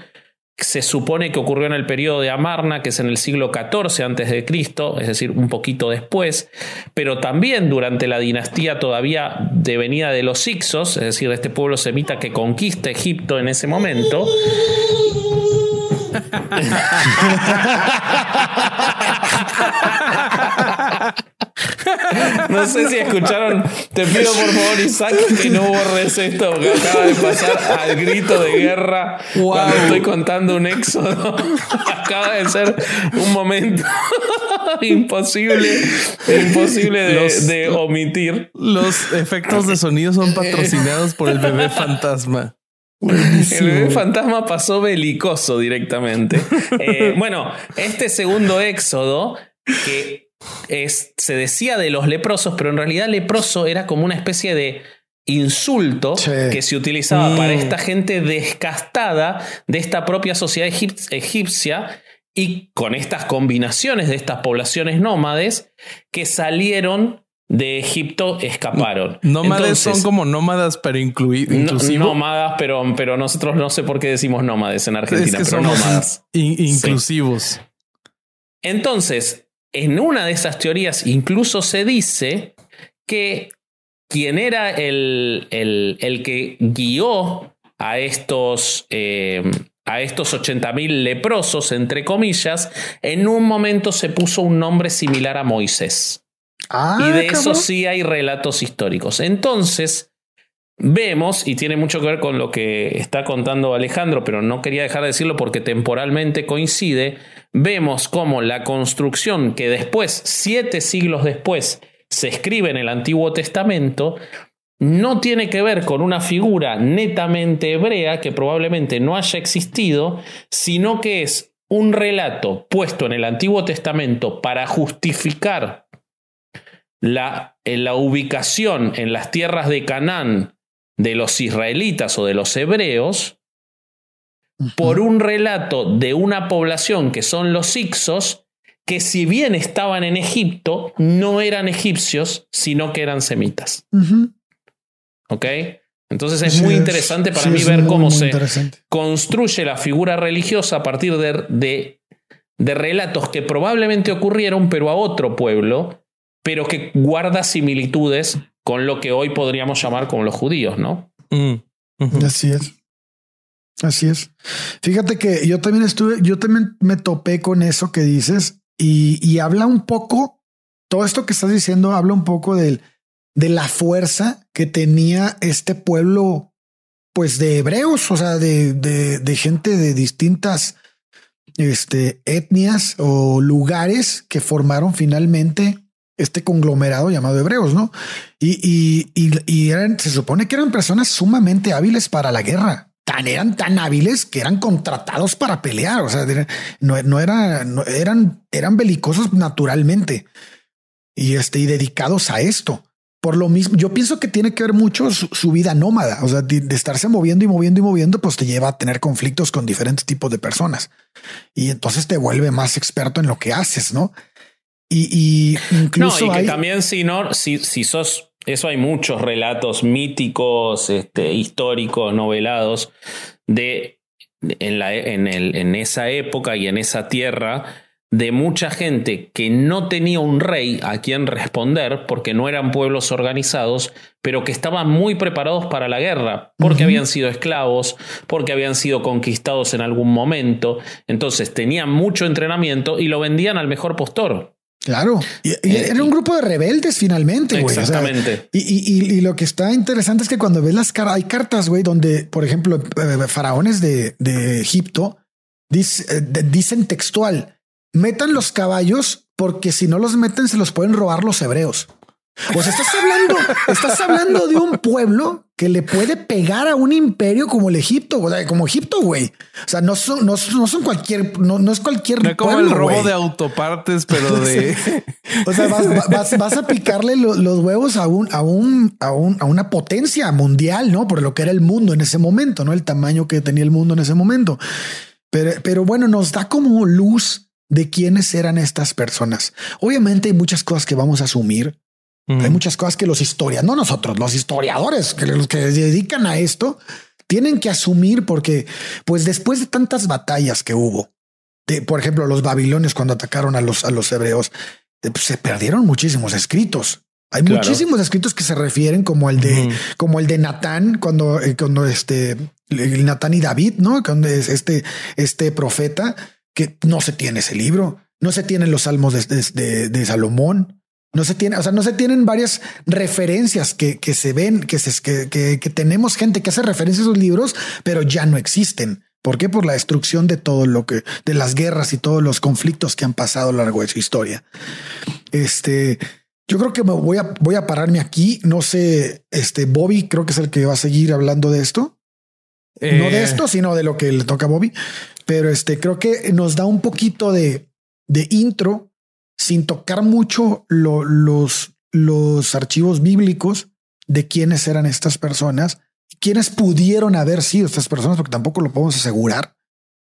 [SPEAKER 3] se supone que ocurrió en el periodo de Amarna, que es en el siglo XIV antes de Cristo, es decir, un poquito después, pero también durante la dinastía todavía devenida de los Ixos, es decir, de este pueblo semita que conquista Egipto en ese momento. No sé si escucharon. Te pido por favor, Isaac, que no borres esto porque acaba de pasar al grito de guerra cuando estoy contando un éxodo. acaba de ser un momento imposible, imposible de, omitir.
[SPEAKER 1] Los efectos de sonido son patrocinados por el bebé fantasma.
[SPEAKER 3] El bebé fantasma pasó belicoso directamente. Eh, bueno, este segundo éxodo que es, se decía de los leprosos, pero en realidad leproso era como una especie de insulto que se utilizaba para mm. esta gente descastada de esta propia sociedad egipcia y con estas combinaciones de estas poblaciones nómades que salieron de Egipto escaparon.
[SPEAKER 1] Nómades son como nómadas, pero incluidos.
[SPEAKER 3] nómadas, pero, pero nosotros no sé por qué decimos nómades en Argentina, pero nómadas.
[SPEAKER 1] inclusivos.
[SPEAKER 3] Entonces, en una de esas teorías incluso se dice que quien era el, el, que guió a estos, eh, a estos 80.000 leprosos, entre comillas, en un momento se puso un nombre similar a Moisés. Ah, y de eso sí hay relatos históricos. Entonces, vemos, y tiene mucho que ver con lo que está contando Alejandro, pero no quería dejar de decirlo porque temporalmente coincide, vemos cómo la construcción que después, siete siglos después, se escribe en el Antiguo Testamento, no tiene que ver con una figura netamente hebrea que probablemente no haya existido, sino que es un relato puesto en el Antiguo Testamento para justificar la, la ubicación en las tierras de Canaán de los israelitas o de los hebreos, por un relato de una población que son los Ixos, que si bien estaban en Egipto, no eran egipcios, sino que eran semitas. ¿Ok? Entonces es muy interesante para mí ver cómo se construye la figura religiosa a partir de, de, de, relatos que probablemente ocurrieron, pero a otro pueblo, pero que guarda similitudes con lo que hoy podríamos llamar como los judíos, ¿no?
[SPEAKER 2] Mm, Así es. Así es. Fíjate que yo también estuve, yo también me topé con eso que dices y, habla un poco, todo esto que estás diciendo habla un poco del, de la fuerza que tenía este pueblo, pues de hebreos, o sea, de, de, gente de distintas este, etnias o lugares que formaron finalmente este conglomerado llamado hebreos, ¿no? Y, y, y, eran, se supone que eran personas sumamente hábiles para la guerra. Tan eran tan hábiles que eran contratados para pelear. O sea, no, no, era, no eran, eran belicosos naturalmente y este, y dedicados a esto. Por lo mismo, yo pienso que tiene que ver mucho su, vida nómada, o sea, de, de, estarse moviendo y moviendo y moviendo, pues te lleva a tener conflictos con diferentes tipos de personas y entonces te vuelve más experto en lo que haces, ¿no? Y, incluso.
[SPEAKER 3] No, y que también si no, si, si sos. Eso hay muchos relatos míticos, este, históricos, novelados, de en, la, en, el, en esa época y en esa tierra de mucha gente que no tenía un rey a quien responder porque no eran pueblos organizados, pero que estaban muy preparados para la guerra, porque habían sido esclavos, porque habían sido conquistados en algún momento, entonces tenían mucho entrenamiento y lo vendían al mejor postor.
[SPEAKER 2] Claro, y, eh, era un grupo de rebeldes finalmente, güey.
[SPEAKER 3] Exactamente.
[SPEAKER 2] y, lo que está interesante es que cuando ves las cartas, hay cartas, güey, donde, por ejemplo, eh, faraones de, Egipto eh, dicen textual, metan los caballos porque si no los meten se los pueden robar los hebreos. Pues estás hablando, estás hablando de un pueblo que le puede pegar a un imperio como el Egipto, o sea, como Egipto, güey. O sea, no son, no, son cualquier, no, no es cualquier.
[SPEAKER 1] No como el robo de autopartes, pero de.
[SPEAKER 2] o sea, vas, a picarle los huevos a un, a un, a un, a una potencia mundial, no por lo que era el mundo en ese momento, no el tamaño que tenía el mundo en ese momento. Pero, pero bueno, nos da como luz de quiénes eran estas personas. Obviamente hay muchas cosas que vamos a asumir hay muchas cosas que los historiadores, no nosotros, los historiadores, que los que se dedican a esto, tienen que asumir porque, pues después de tantas batallas que hubo, de, por ejemplo, los babilonios cuando atacaron a los, a los hebreos, pues, se perdieron muchísimos escritos. Hay muchísimos escritos que se refieren como el de, como el de Natán, cuando, eh, cuando este, el Natán y David, no? Cuando es este, este profeta que no se tiene ese libro, no se tienen los salmos de, de Salomón. No se tiene, o sea, no se tienen varias referencias que, que se ven, que, se, que, que, tenemos gente que hace referencia a esos libros, pero ya no existen. ¿Por qué? Por la destrucción de todo lo que, de las guerras y todos los conflictos que han pasado a lo largo de su historia. Este, yo creo que me voy a, voy a pararme aquí. No sé, este Bobby creo que es el que va a seguir hablando de esto. No de eh. esto, sino de lo que le toca a Bobby. Pero este creo que nos da un poquito de, de intro sin tocar mucho los, los archivos bíblicos de quiénes eran estas personas, quiénes pudieron haber sido estas personas, porque tampoco lo podemos asegurar,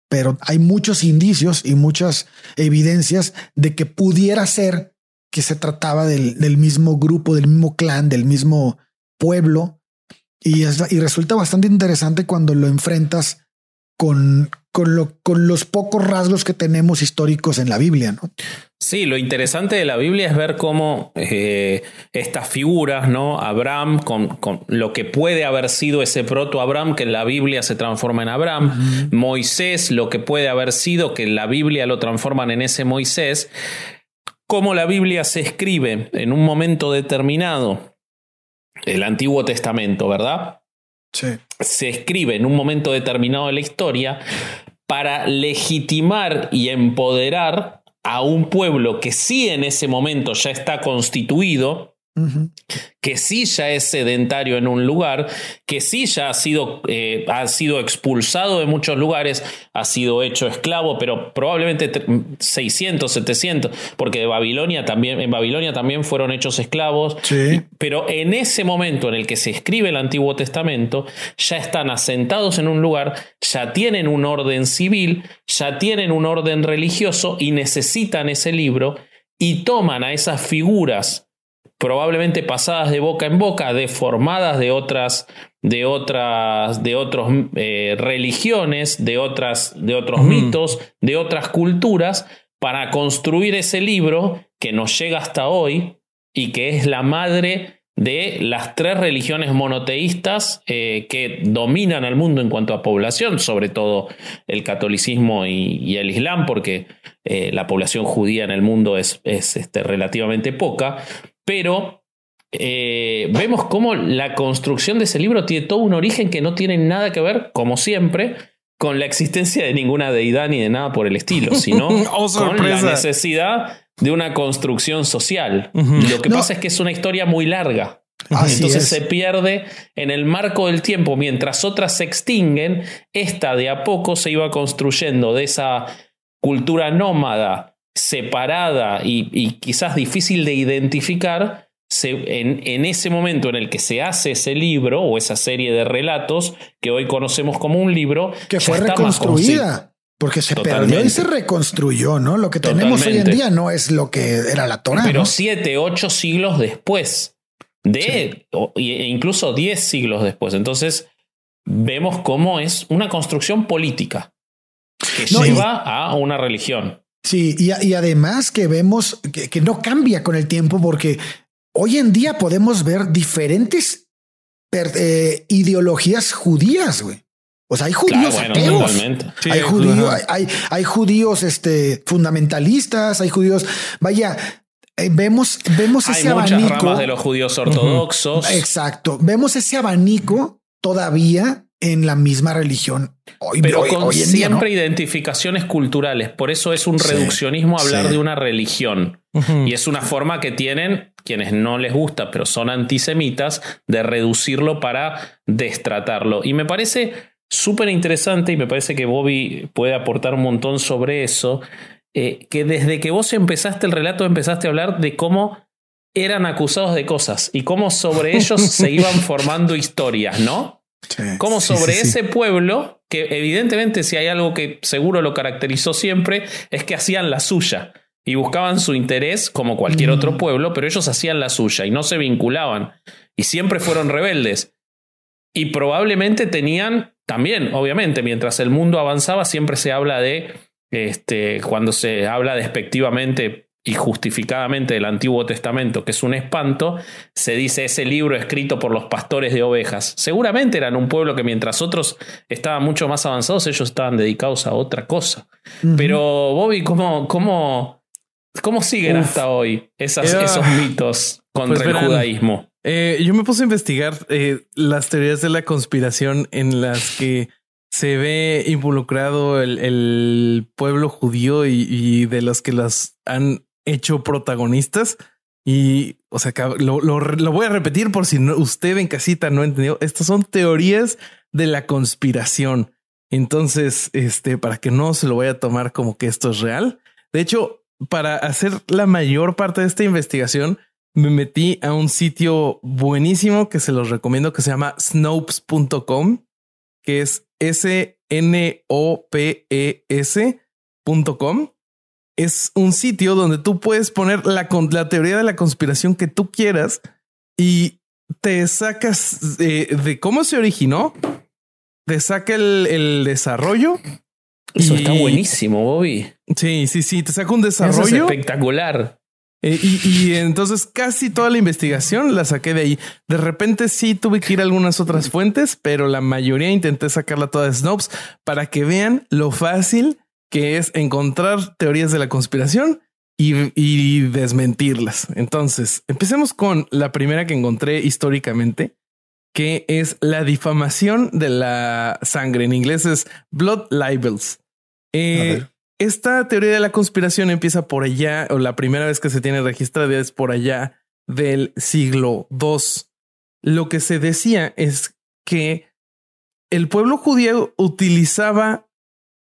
[SPEAKER 2] pero hay muchos indicios y muchas evidencias de que pudiera ser que se trataba del, del mismo grupo, del mismo clan, del mismo pueblo. Y, y resulta bastante interesante cuando lo enfrentas con, con, lo, con los pocos rasgos que tenemos históricos en la Biblia, ¿no?
[SPEAKER 3] Sí, lo interesante de la Biblia es ver cómo eh, estas figuras, ¿no? Abraham, con, lo que puede haber sido ese proto-Abraham, que en la Biblia se transforma en Abraham, Moisés, lo que puede haber sido, que en la Biblia lo transforman en ese Moisés, cómo la Biblia se escribe en un momento determinado, el Antiguo Testamento, ¿verdad? Se escribe en un momento determinado de la historia para legitimar y empoderar a un pueblo que sí en ese momento ya está constituido, que sí ya es sedentario en un lugar, que sí ya ha sido, eh, ha sido expulsado de muchos lugares, ha sido hecho esclavo, pero probablemente 600, 700, porque de Babilonia también, en Babilonia también fueron hechos esclavos. Pero en ese momento en el que se escribe el Antiguo Testamento, ya están asentados en un lugar, ya tienen un orden civil, ya tienen un orden religioso y necesitan ese libro y toman a esas figuras probablemente pasadas de boca en boca, deformadas de otras, de otras, de otras eh, religiones, de, otras, de otros mitos, de otras culturas, para construir ese libro que nos llega hasta hoy y que es la madre de las tres religiones monoteístas eh, que dominan el mundo en cuanto a población, sobre todo el catolicismo y, el islam, porque eh, la población judía en el mundo es, es este, relativamente poca, pero eh, vemos cómo la construcción de ese libro tiene todo un origen que no tiene nada que ver, como siempre, con la existencia de ninguna deidad ni de nada por el estilo, sino oh, con la necesidad de una construcción social. Lo que pasa es que es una historia muy larga. Entonces se pierde en el marco del tiempo, mientras otras se extinguen, esta de a poco se iba construyendo de esa cultura nómada separada y, quizás difícil de identificar, en, ese momento en el que se hace ese libro o esa serie de relatos que hoy conocemos como un libro,
[SPEAKER 2] que fue reconstruida. Porque se perdió y se reconstruyó, ¿no? Lo que tenemos hoy en día no es lo que era la Torah.
[SPEAKER 3] Pero siete, ocho siglos después de, e incluso diez siglos después. Entonces, vemos cómo es una construcción política que lleva a una religión.
[SPEAKER 2] Sí, y, además que vemos que, no cambia con el tiempo porque hoy en día podemos ver diferentes eh, ideologías judías, güey. O sea, hay judíos ateos. hay, judíos, hay, hay, judíos este, fundamentalistas, hay judíos. Vaya, eh, vemos, vemos ese abanico.
[SPEAKER 3] de los judíos ortodoxos.
[SPEAKER 2] Exacto. Vemos ese abanico todavía en la misma religión.
[SPEAKER 3] Hoy, Pero con siempre identificaciones culturales. Por eso es un reduccionismo hablar de una religión. Y es una forma que tienen quienes no les gusta, pero son antisemitas, de reducirlo para destratarlo. Y me parece súper interesante y me parece que Bobby puede aportar un montón sobre eso. Eh, que desde que vos empezaste el relato empezaste a hablar de cómo eran acusados de cosas y cómo sobre ellos se iban formando historias, ¿no? Como sobre ese pueblo, que evidentemente si hay algo que seguro lo caracterizó siempre, es que hacían la suya y buscaban su interés como cualquier otro mm. pueblo, pero ellos hacían la suya y no se vinculaban y siempre fueron rebeldes. Y probablemente tenían también, obviamente, mientras el mundo avanzaba, siempre se habla de, este, cuando se habla despectivamente y justificadamente del Antiguo Testamento, que es un espanto, se dice ese libro escrito por los pastores de ovejas. Seguramente eran un pueblo que mientras otros estaban mucho más avanzados, ellos estaban dedicados a otra cosa. Pero Bobby, ¿cómo, cómo, ¿Cómo siguen hasta hoy esos mitos contra pues el judaísmo?
[SPEAKER 1] Eh, yo me puse a investigar eh, las teorías de la conspiración en las que se ve involucrado el, pueblo judío y, de los que las han hecho protagonistas. Y, o sea, lo, voy a repetir por si usted en casita no entendió. Estas son teorías de la conspiración. Entonces, este, para que no se lo vaya a tomar como que esto es real. De hecho, para hacer la mayor parte de esta investigación, me metí a un sitio buenísimo que se los recomiendo que se llama snopes.com, que es S-N-O-P-E-S.com. Es un sitio donde tú puedes poner la, la teoría de la conspiración que tú quieras y te sacas de, cómo se originó, te saca el, desarrollo.
[SPEAKER 3] Eso está buenísimo, Bobby.
[SPEAKER 1] Sí, sí, sí, te saca un desarrollo.
[SPEAKER 3] espectacular.
[SPEAKER 1] Eh, y, entonces casi toda la investigación la saqué de ahí. De repente sí tuve que ir a algunas otras fuentes, pero la mayoría intenté sacarla toda de Snopes para que vean lo fácil que es encontrar teorías de la conspiración y, y desmentirlas. Entonces, empecemos con la primera que encontré históricamente, que es la difamación de la sangre. En inglés es blood libels. Eh, esta teoría de la conspiración empieza por allá, o la primera vez que se tiene registrada es por allá del siglo II. Lo que se decía es que el pueblo judío utilizaba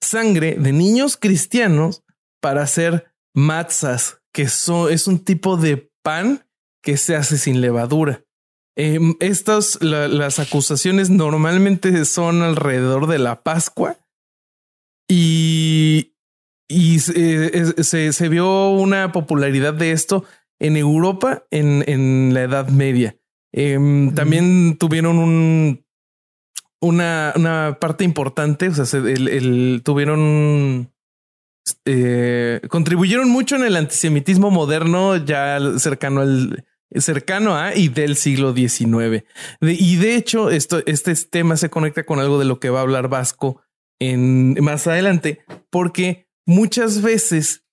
[SPEAKER 1] sangre de niños cristianos para hacer matzas, que es un tipo de pan que se hace sin levadura. Em, estas, las acusaciones normalmente son alrededor de la Pascua y y eh, se, se, vio una popularidad de esto en Europa en, en la Edad Media. Em, también tuvieron un, una, una, parte importante, o sea, el, tuvieron, eh, contribuyeron mucho en el antisemitismo moderno ya cercano al cercano a y del siglo XIX. y de hecho, esto, este tema se conecta con algo de lo que va a hablar Vasco en más adelante, porque muchas veces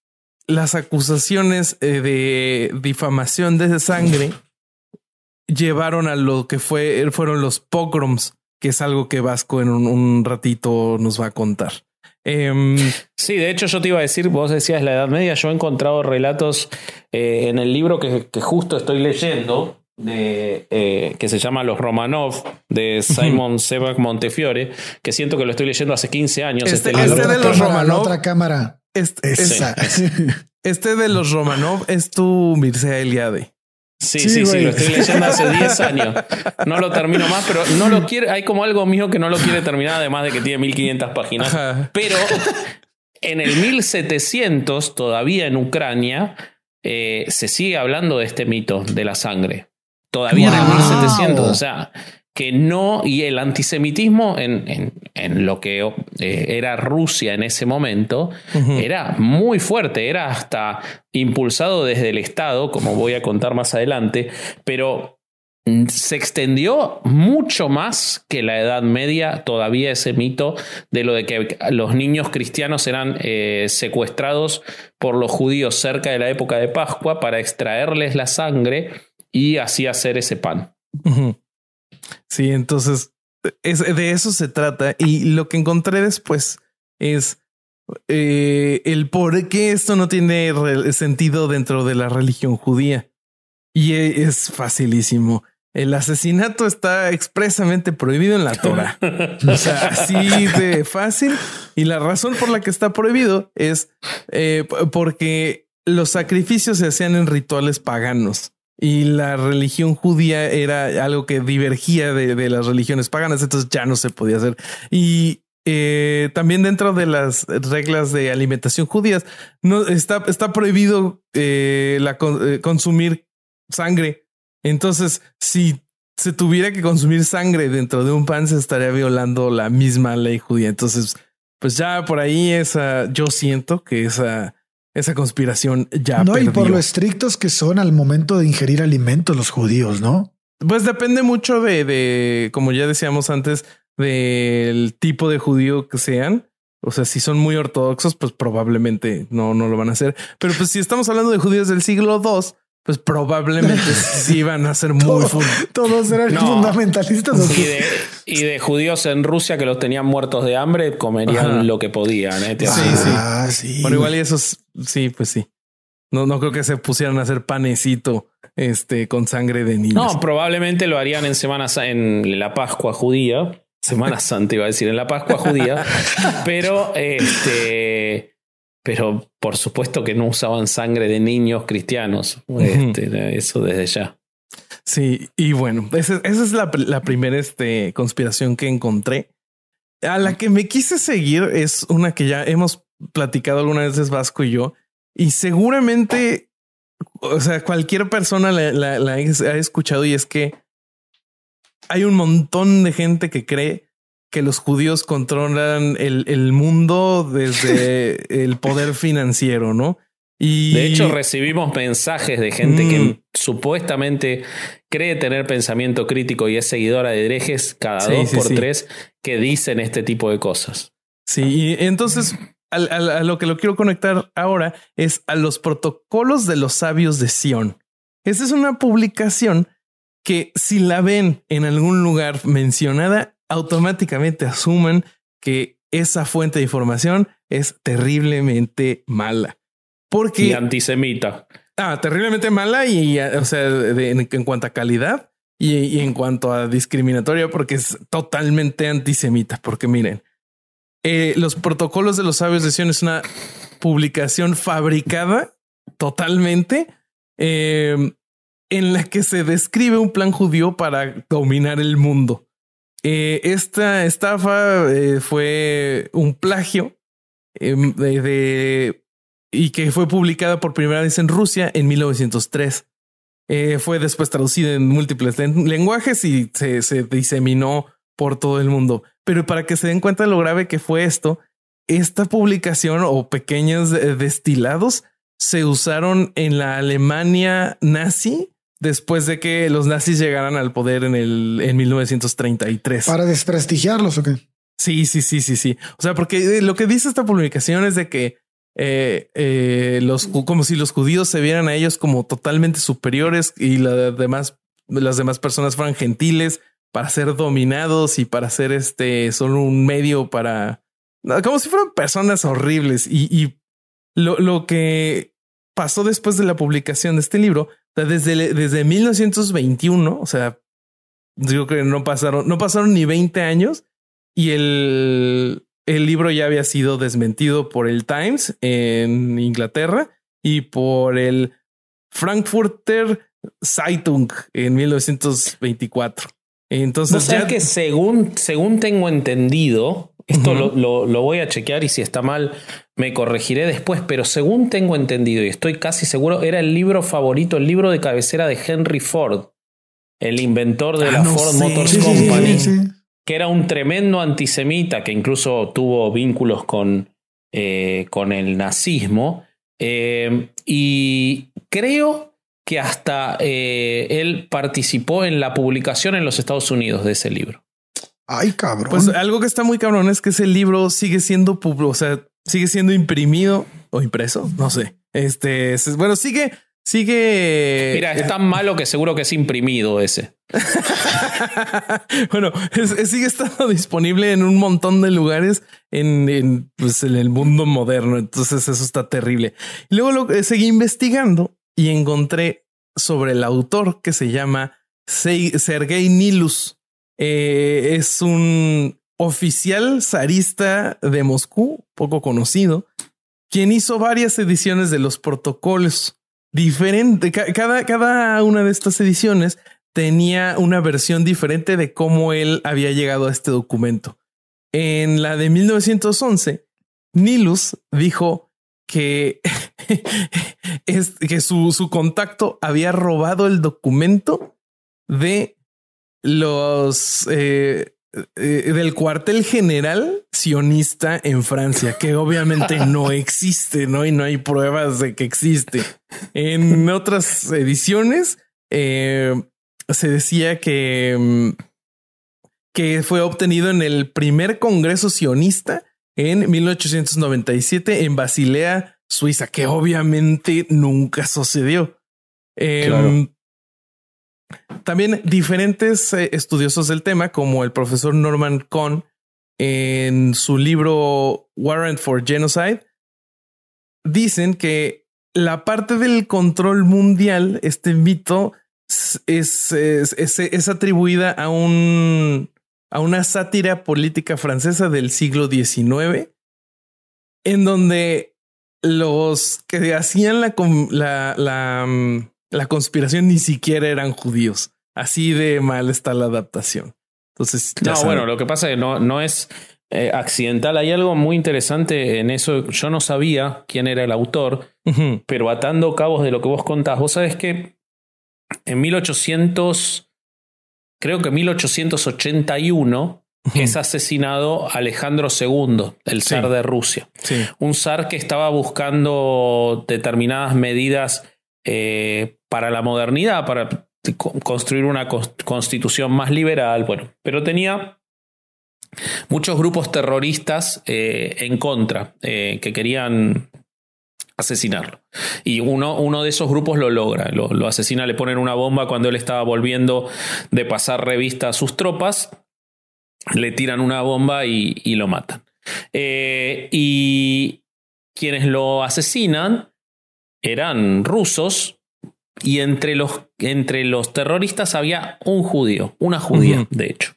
[SPEAKER 1] las acusaciones eh, de difamación de sangre llevaron a lo que fue, fueron los pogroms, que es algo que Vasco en un, ratito nos va a contar. Em,
[SPEAKER 3] sí, de hecho yo te iba a decir, vos decías la Edad Media, yo he encontrado relatos eh, en el libro que, justo estoy leyendo, de, eh, que se llama Los Romanov, de Simon Sebag Montefiore, que siento que lo estoy leyendo hace 15 años.
[SPEAKER 1] Este, este, este de los Romanov.
[SPEAKER 2] otra cámara.
[SPEAKER 1] Este, este, de los Romanov es tu Mircea Eliade.
[SPEAKER 3] Sí, sí, sí, lo estoy leyendo hace 10 años. No lo termino más, pero no lo quiere. Hay como algo mío que no lo quiere terminar, además de que tiene 1500 páginas. Pero en el 1700, todavía en Ucrania, eh, se sigue hablando de este mito de la sangre todavía en el 1700. O sea, que no, y el antisemitismo en, en, lo que eh, era Rusia en ese momento era muy fuerte, era hasta impulsado desde el Estado, como voy a contar más adelante, pero se extendió mucho más que la Edad Media, todavía ese mito de lo de que los niños cristianos eran eh, secuestrados por los judíos cerca de la época de Pascua para extraerles la sangre y así hacer ese pan.
[SPEAKER 1] Sí, entonces de eso se trata. Y lo que encontré después es eh, el por qué esto no tiene sentido dentro de la religión judía. Y e, es facilísimo. El asesinato está expresamente prohibido en la Torah. o sea, así de fácil. Y la razón por la que está prohibido es eh, porque los sacrificios se hacían en rituales paganos y la religión judía era algo que divergía de, las religiones paganas, entonces ya no se podía hacer. Y eh, también dentro de las reglas de alimentación judías, no está, está prohibido eh, la, eh, consumir sangre. Entonces, si se tuviera que consumir sangre dentro de un pan, se estaría violando la misma ley judía. Entonces, pues ya por ahí esa, yo siento que esa esa conspiración ya.
[SPEAKER 2] No, y por lo estrictos que son al momento de ingerir alimentos los judíos, ¿no?
[SPEAKER 1] Pues depende mucho de, de como ya decíamos antes, del tipo de judío que sean. O sea, si son muy ortodoxos, pues probablemente no, no lo van a hacer. Pero pues si estamos hablando de judíos del siglo II, pues probablemente sí van a ser muy
[SPEAKER 2] Todo- todos eran
[SPEAKER 3] No.
[SPEAKER 2] fundamentalistas. ¿o
[SPEAKER 3] Y de, y de judíos en Rusia que los tenían muertos de hambre, comerían
[SPEAKER 1] Ajá.
[SPEAKER 3] lo que podían. ¿eh?
[SPEAKER 1] Sí.
[SPEAKER 2] Ah, sí.
[SPEAKER 1] Bueno, igual y esos, sí, pues sí. No, no creo que se pusieran a hacer panecito este con sangre de niños.
[SPEAKER 3] No, probablemente lo harían en Semana Sa- en la Pascua judía. Semana Santa iba a decir, en la Pascua judía. Pero este. Pero por supuesto que no usaban sangre de niños cristianos. Este, Eso desde ya.
[SPEAKER 1] Sí, y bueno, esa, esa es la, la primera este, conspiración que encontré. A la que me quise seguir es una que ya hemos platicado alguna vez es Vasco y yo, y seguramente, o sea, cualquier persona la, la- la ha escuchado y es que hay un montón de gente que cree que los judíos controlan el, el mundo desde el poder financiero, ¿no? Y
[SPEAKER 3] De hecho, recibimos mensajes de gente
[SPEAKER 1] Mm.
[SPEAKER 3] que supuestamente cree tener pensamiento crítico y es seguidora de herejes cada
[SPEAKER 1] Sí,
[SPEAKER 3] dos
[SPEAKER 1] sí,
[SPEAKER 3] por
[SPEAKER 1] sí.
[SPEAKER 3] tres que dicen este tipo de cosas.
[SPEAKER 1] Sí, y entonces a, lo que lo quiero conectar ahora es a los protocolos de los sabios de Sion. Esta es una publicación que si la ven en algún lugar mencionada, automáticamente asuman que esa fuente de información es terriblemente mala. Porque
[SPEAKER 3] Y antisemita.
[SPEAKER 1] Ah, terriblemente mala y, o sea, de- en, en cuanto a calidad y, y en cuanto a discriminatoria, porque es totalmente antisemita. Porque miren, eh, los protocolos de los sabios de Sion es una publicación fabricada totalmente eh, en la que se describe un plan judío para dominar el mundo. Eh, esta estafa eh, fue un plagio eh, de, y que fue publicada por primera vez en Rusia en 1903. Eh, fue después traducida en múltiples len- lenguajes y se, se diseminó por todo el mundo. Pero para que se den cuenta de lo grave que fue esto, esta publicación o pequeños destilados se usaron en la Alemania nazi después de que los nazis llegaran al poder en el en 1933.
[SPEAKER 2] Para desprestigiarlos o qué?
[SPEAKER 1] Sí, sí, sí, sí, sí. O sea, porque eh, lo que dice esta publicación es de que eh, eh, los como si los judíos se vieran a ellos como totalmente superiores y las demás, las demás personas fueran gentiles para ser dominados y para ser este solo un medio para como si fueran personas horribles. Y, y lo, lo que pasó después de la publicación de este libro, o sea, desde, desde 1921, o sea, digo que no pasaron, no pasaron ni 20 años y el, el libro ya había sido desmentido por el Times en Inglaterra y por el Frankfurter Zeitung en 1924. Entonces
[SPEAKER 3] No sabes
[SPEAKER 1] ya
[SPEAKER 3] que según, según tengo entendido, esto lo, lo- lo voy a chequear y si está mal me corregiré después, pero según tengo entendido y estoy casi seguro, era el libro favorito, el libro de cabecera de Henry Ford, el inventor de
[SPEAKER 1] Ah,
[SPEAKER 3] la
[SPEAKER 1] no
[SPEAKER 3] Ford
[SPEAKER 1] sé.
[SPEAKER 3] Motors
[SPEAKER 2] sí,
[SPEAKER 3] Company,
[SPEAKER 2] sí, sí.
[SPEAKER 3] que era un tremendo antisemita que incluso tuvo vínculos con, eh, con el nazismo. Eh, y creo que hasta eh, él participó en la publicación en los Estados Unidos de ese libro.
[SPEAKER 2] Ay, cabrón.
[SPEAKER 1] Pues algo que está muy cabrón es que ese libro sigue siendo o sea, sigue siendo imprimido o impreso, no sé. Este, es- bueno, sigue, sigue.
[SPEAKER 3] Mira, es tan malo que seguro que es imprimido ese.
[SPEAKER 1] bueno, es- es- sigue estando disponible en un montón de lugares en, en, pues, en el mundo moderno. Entonces eso está terrible. Y luego lo, eh, seguí investigando y encontré sobre el autor que se llama Se- Sergei Nilus. Eh, es un oficial zarista de Moscú, poco conocido, quien hizo varias ediciones de los protocolos diferentes. Cada, cada una de estas ediciones tenía una versión diferente de cómo él había llegado a este documento. En la de 1911, Nilus dijo que, que su, su contacto había robado el documento de los eh, eh, del cuartel general sionista en Francia, que obviamente no existe, ¿no? Y no hay pruebas de que existe. En otras ediciones eh, se decía que, mm, que fue obtenido en el primer congreso sionista en 1897 en Basilea, Suiza, que obviamente nunca sucedió. Em, también diferentes eh, estudiosos del tema, como el profesor Norman Cohn, en su libro Warrant for Genocide, dicen que la parte del control mundial, este mito, es, es, atribuida a un a una sátira política francesa del siglo XIX, en donde los que hacían la, la, mm, la conspiración ni siquiera eran judíos. Así de mal está la adaptación. Entonces,
[SPEAKER 3] no, bueno, lo que pasa es que no, no es eh, accidental. Hay algo muy interesante en eso. Yo no sabía quién era el autor, pero atando cabos de lo que vos contás, vos sabés que en 1800, creo que 1881, es asesinado Alejandro II, el zar de Rusia. Un zar que estaba buscando determinadas medidas eh, para la modernidad, para construir una constitución más liberal, bueno, pero tenía muchos grupos terroristas eh, en contra, eh, que querían asesinarlo. Y uno, uno, de esos grupos lo logra, lo, asesina, le ponen una bomba cuando él estaba volviendo de pasar revista a sus tropas, le tiran una bomba y, lo matan. Eh, y quienes lo asesinan eran rusos y entre los, entre los terroristas había un judío, una judía, de hecho.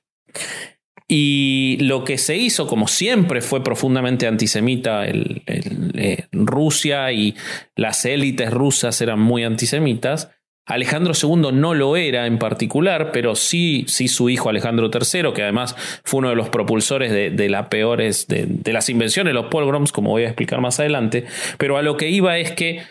[SPEAKER 3] Y lo que se hizo, como siempre fue profundamente antisemita, el, eh, Rusia y las élites rusas eran muy antisemitas. Alejandro II no lo era en particular, pero sí, sí su hijo Alejandro III, que además fue uno de los propulsores de, de las peores, de, de, las invenciones, los pogroms, como voy a explicar más adelante. Pero a lo que iba es que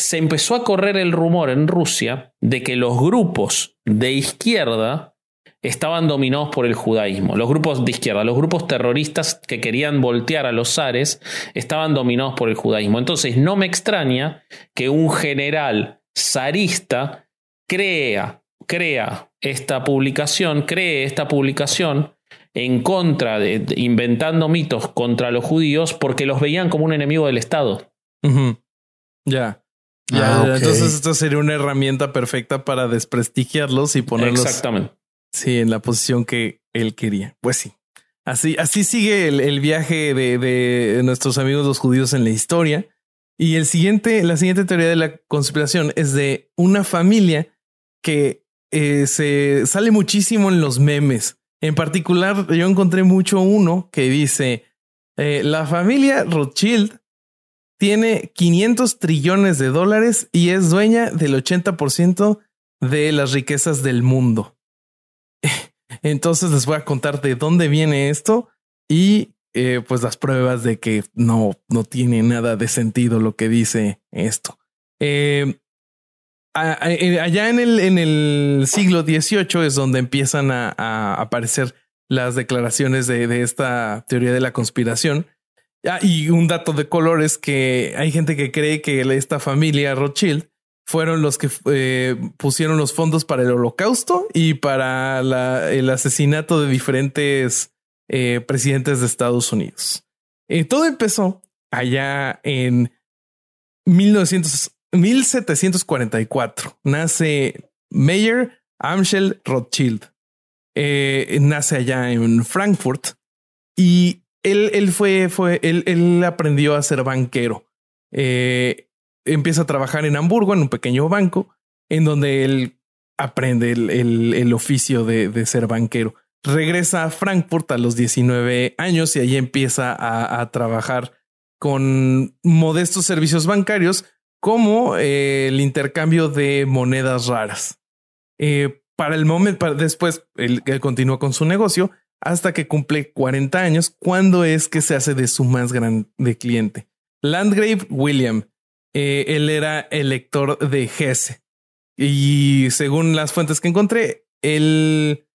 [SPEAKER 3] se empezó a correr el rumor en Rusia de que los grupos de izquierda estaban dominados por el judaísmo. Los grupos de izquierda, los grupos terroristas que querían voltear a los zares, estaban dominados por el judaísmo. Entonces no me extraña que un general zarista crea, crea esta publicación, cree esta publicación en contra de, inventando mitos contra los judíos porque los veían como un enemigo del Estado.
[SPEAKER 1] Ya. Ya, ah, entonces esto sería una herramienta perfecta para desprestigiarlos y ponerlos
[SPEAKER 3] Exactamente.
[SPEAKER 1] Sí, en la posición que él quería. Pues sí. Así, así sigue el, viaje de, de, nuestros amigos los judíos en la historia. Y el siguiente, la siguiente teoría de la conspiración es de una familia que eh, se sale muchísimo en los memes. En particular, yo encontré mucho uno que dice eh, la familia Rothschild tiene 500 trillones de dólares y es dueña del 80% de las riquezas del mundo. Entonces les voy a contar de dónde viene esto y eh, pues las pruebas de que no, no tiene nada de sentido lo que dice esto. Eh, eh, allá en el, en el siglo XVIII es donde empiezan a, aparecer las declaraciones de, de, esta teoría de la conspiración. Ah, y un dato de color es que hay gente que cree que esta familia Rothschild fueron los que eh, pusieron los fondos para el holocausto y para el asesinato de diferentes eh, presidentes de Estados Unidos. Eh, todo empezó allá en 1744. Nace Mayer Amschel Rothschild. nace allá en Frankfurt y él, él fue, fue, él, él aprendió a ser banquero empieza a trabajar en Hamburgo, en un pequeño banco, en donde él aprende el, oficio de, ser banquero. Regresa a Frankfurt a los 19 años y allí empieza a, trabajar con modestos servicios bancarios como eh, el intercambio de monedas raras. Eh, para el momento, después él, él continúa con su negocio hasta que cumple 40 años, cuando es que se hace de su más grande cliente. Landgrave William, eh, él era elector de Hesse. Y según las fuentes que encontré, él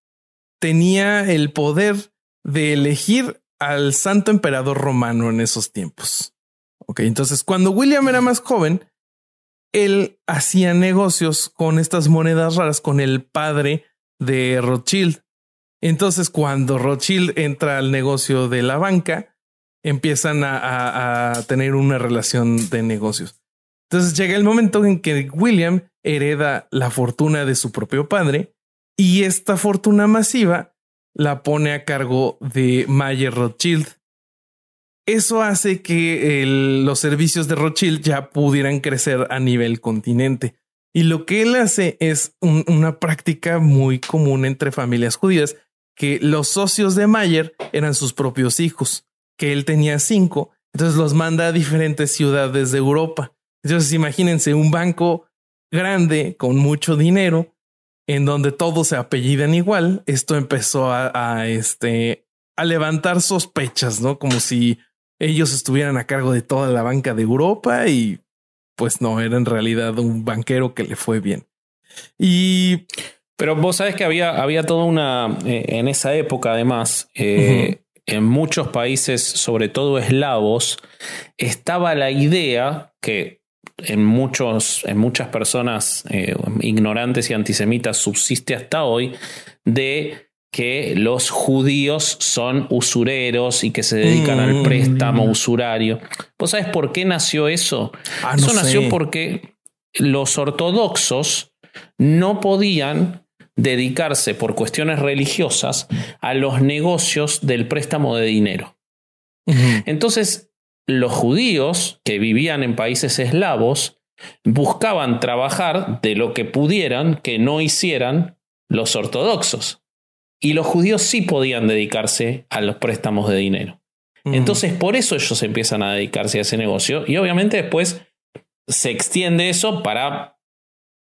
[SPEAKER 1] tenía el poder de elegir al santo emperador romano en esos tiempos. Ok, entonces cuando William era más joven, él hacía negocios con estas monedas raras con el padre de Rothschild. Entonces, cuando Rothschild entra al negocio de la banca, empiezan a, tener una relación de negocios. Entonces llega el momento en que William hereda la fortuna de su propio padre y esta fortuna masiva la pone a cargo de Mayer Rothschild. Eso hace que los servicios de Rothschild ya pudieran crecer a nivel continente. Y lo que él hace es una práctica muy común entre familias judías, que los socios de Mayer eran sus propios hijos, que él tenía cinco, entonces los manda a diferentes ciudades de Europa. Entonces imagínense un banco grande con mucho dinero en donde todos se apellidan igual, esto empezó a, este, a levantar sospechas, ¿no? Como si ellos estuvieran a cargo de toda la banca de Europa y pues no, era en realidad un banquero que le fue bien. Y...
[SPEAKER 3] Pero vos sabes que había, había toda una, eh, en esa época además, eh, en muchos países, sobre todo eslavos, estaba la idea que en, muchos, en muchas personas eh, ignorantes y antisemitas subsiste hasta hoy de que los judíos son usureros y que se dedican al mm. préstamo usurario. ¿Vos sabés por qué nació eso? Ah, eso nació porque los ortodoxos no podían dedicarse por cuestiones religiosas a los negocios del préstamo de dinero. Entonces, los judíos que vivían en países eslavos buscaban trabajar de lo que pudieran que no hicieran los ortodoxos. Y los judíos sí podían dedicarse a los préstamos de dinero. Entonces, por eso ellos empiezan a dedicarse a ese negocio. Y obviamente después se extiende eso para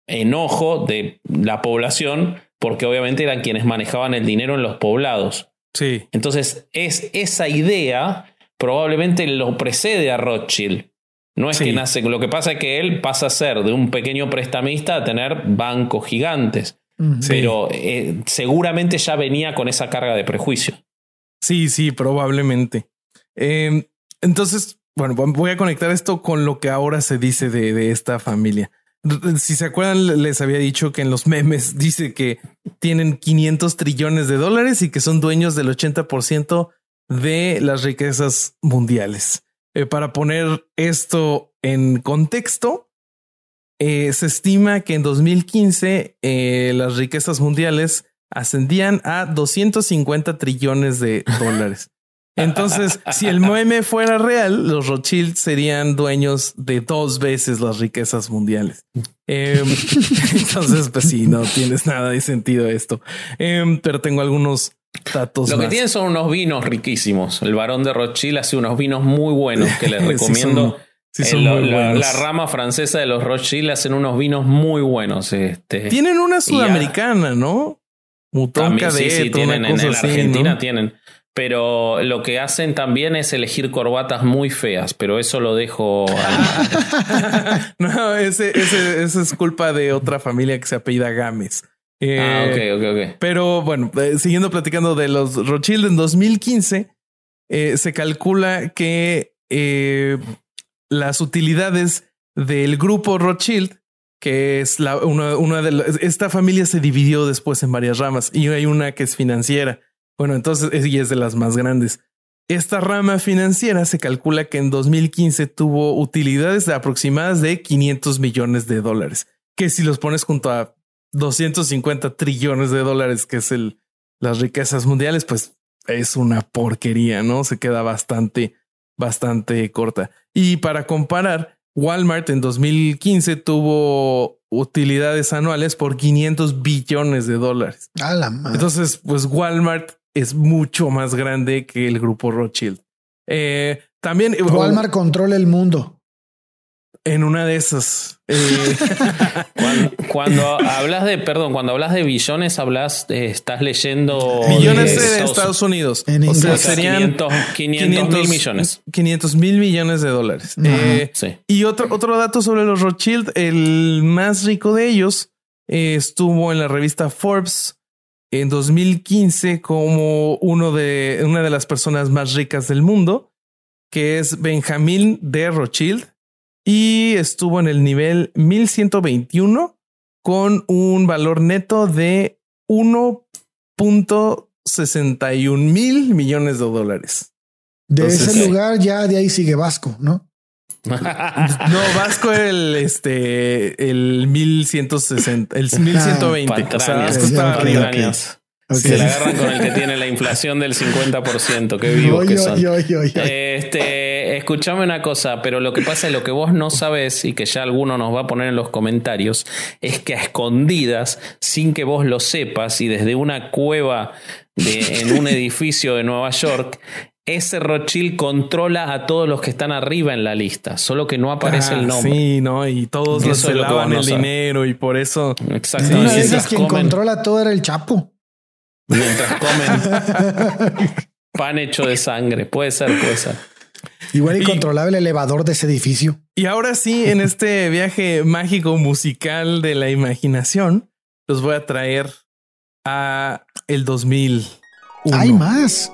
[SPEAKER 3] enojo de la población, porque obviamente eran quienes manejaban el dinero en los poblados.
[SPEAKER 1] Sí.
[SPEAKER 3] Entonces, es esa idea probablemente lo precede a Rothschild. No es que nace, lo que pasa es que él pasa a ser de un pequeño prestamista a tener bancos gigantes. Pero eh, seguramente ya venía con esa carga de prejuicio.
[SPEAKER 1] Sí, sí, probablemente. Em, entonces, bueno, voy a conectar esto con lo que ahora se dice de, de, esta familia. Si se acuerdan, les había dicho que en los memes dice que tienen 500 trillones de dólares y que son dueños del 80% de las riquezas mundiales. Eh, para poner esto en contexto, eh, se estima que en 2015 eh, las riquezas mundiales ascendían a 250 trillones de dólares. Entonces, si el meme fuera real, los Rothschild serían dueños de dos veces las riquezas mundiales. Em, entonces, pues sí, no tienes nada de sentido esto. Em, pero tengo algunos
[SPEAKER 3] lo que tienen son unos vinos riquísimos. El varón de Rothschild hace unos vinos muy buenos que les recomiendo. la, rama francesa de los Rothschild hacen unos vinos muy buenos. Este,
[SPEAKER 1] tienen una sudamericana, ¿no?
[SPEAKER 3] Mutón sí, sí, tienen, en, Argentina tienen. Pero lo que hacen también es elegir corbatas muy feas, pero eso lo dejo.
[SPEAKER 1] no, ese, ese, esa es culpa de otra familia que se apellida Gámez
[SPEAKER 3] ah, eh, ok, ok, ok.
[SPEAKER 1] Pero bueno, eh, siguiendo platicando de los Rothschild en 2015, eh, se calcula que las utilidades del grupo Rothschild, que es la, una, una de las, esta familia se dividió después en varias ramas y hay una que es financiera. Bueno, entonces ella es de las más grandes. Esta rama financiera se calcula que en 2015 tuvo utilidades de aproximadas de 500 millones de dólares, que si los pones junto a 250 trillones de dólares, que es el, las riquezas mundiales, pues es una porquería, ¿no? Se queda bastante, bastante corta. Y para comparar, Walmart en 2015 tuvo utilidades anuales por 500 billones de dólares. Entonces, pues Walmart es mucho más grande que el grupo Rothschild. Eh, también
[SPEAKER 2] Walmart controla el mundo.
[SPEAKER 1] En una de esas. Eh,
[SPEAKER 3] cuando, hablas de, perdón, cuando hablas de billones, hablas, estás leyendo.
[SPEAKER 1] Millones de, Estados Unidos.
[SPEAKER 3] o sea, serían 500, mil millones.
[SPEAKER 1] 500 mil millones de dólares. Eh, y otro, otro dato sobre los Rothschild: el más rico de ellos eh, estuvo en la revista Forbes en 2015 como uno de, una de las personas más ricas del mundo, que es Benjamín de Rothschild y estuvo en el nivel 1121 con un valor neto de 1.61 mil millones de dólares.
[SPEAKER 2] De
[SPEAKER 1] Entonces,
[SPEAKER 2] ese lugar ya de ahí sigue Vasco, ¿no?
[SPEAKER 1] No, Vasco el este el 1160, el 1120. o sea,
[SPEAKER 3] Patrañas,
[SPEAKER 1] Vasco estaba
[SPEAKER 2] ok,
[SPEAKER 1] arriba.
[SPEAKER 3] Se la agarran con el que tiene la inflación del 50%. Qué vivos
[SPEAKER 2] Oy,
[SPEAKER 3] que
[SPEAKER 2] oy,
[SPEAKER 3] son.
[SPEAKER 2] oy, oy, oy.
[SPEAKER 3] Este, escuchame una cosa, pero lo que pasa es lo que vos no sabes y que ya alguno nos va a poner en los comentarios es que a escondidas, sin que vos lo sepas y desde una cueva de, en un edificio de Nueva York, ese Rothschild controla a todos los que están arriba en la lista, solo que no aparece
[SPEAKER 1] Ah,
[SPEAKER 3] el nombre.
[SPEAKER 1] Sí, no, y todos
[SPEAKER 3] Eso
[SPEAKER 1] les
[SPEAKER 3] es lo que
[SPEAKER 1] daban
[SPEAKER 3] vos no
[SPEAKER 1] el dinero y por eso.
[SPEAKER 2] En
[SPEAKER 3] Exactamente.
[SPEAKER 2] una de
[SPEAKER 3] Mientras
[SPEAKER 2] esas quien
[SPEAKER 3] comen-
[SPEAKER 2] controla todo era el Chapo.
[SPEAKER 3] Mientras comen pan hecho de sangre. Puede ser, puede ser.
[SPEAKER 2] Igual y,
[SPEAKER 1] Y-
[SPEAKER 2] controlaba el elevador de ese edificio.
[SPEAKER 1] Y ahora sí, en este viaje mágico musical de la imaginación, los voy a traer a el 2001.
[SPEAKER 2] Hay más.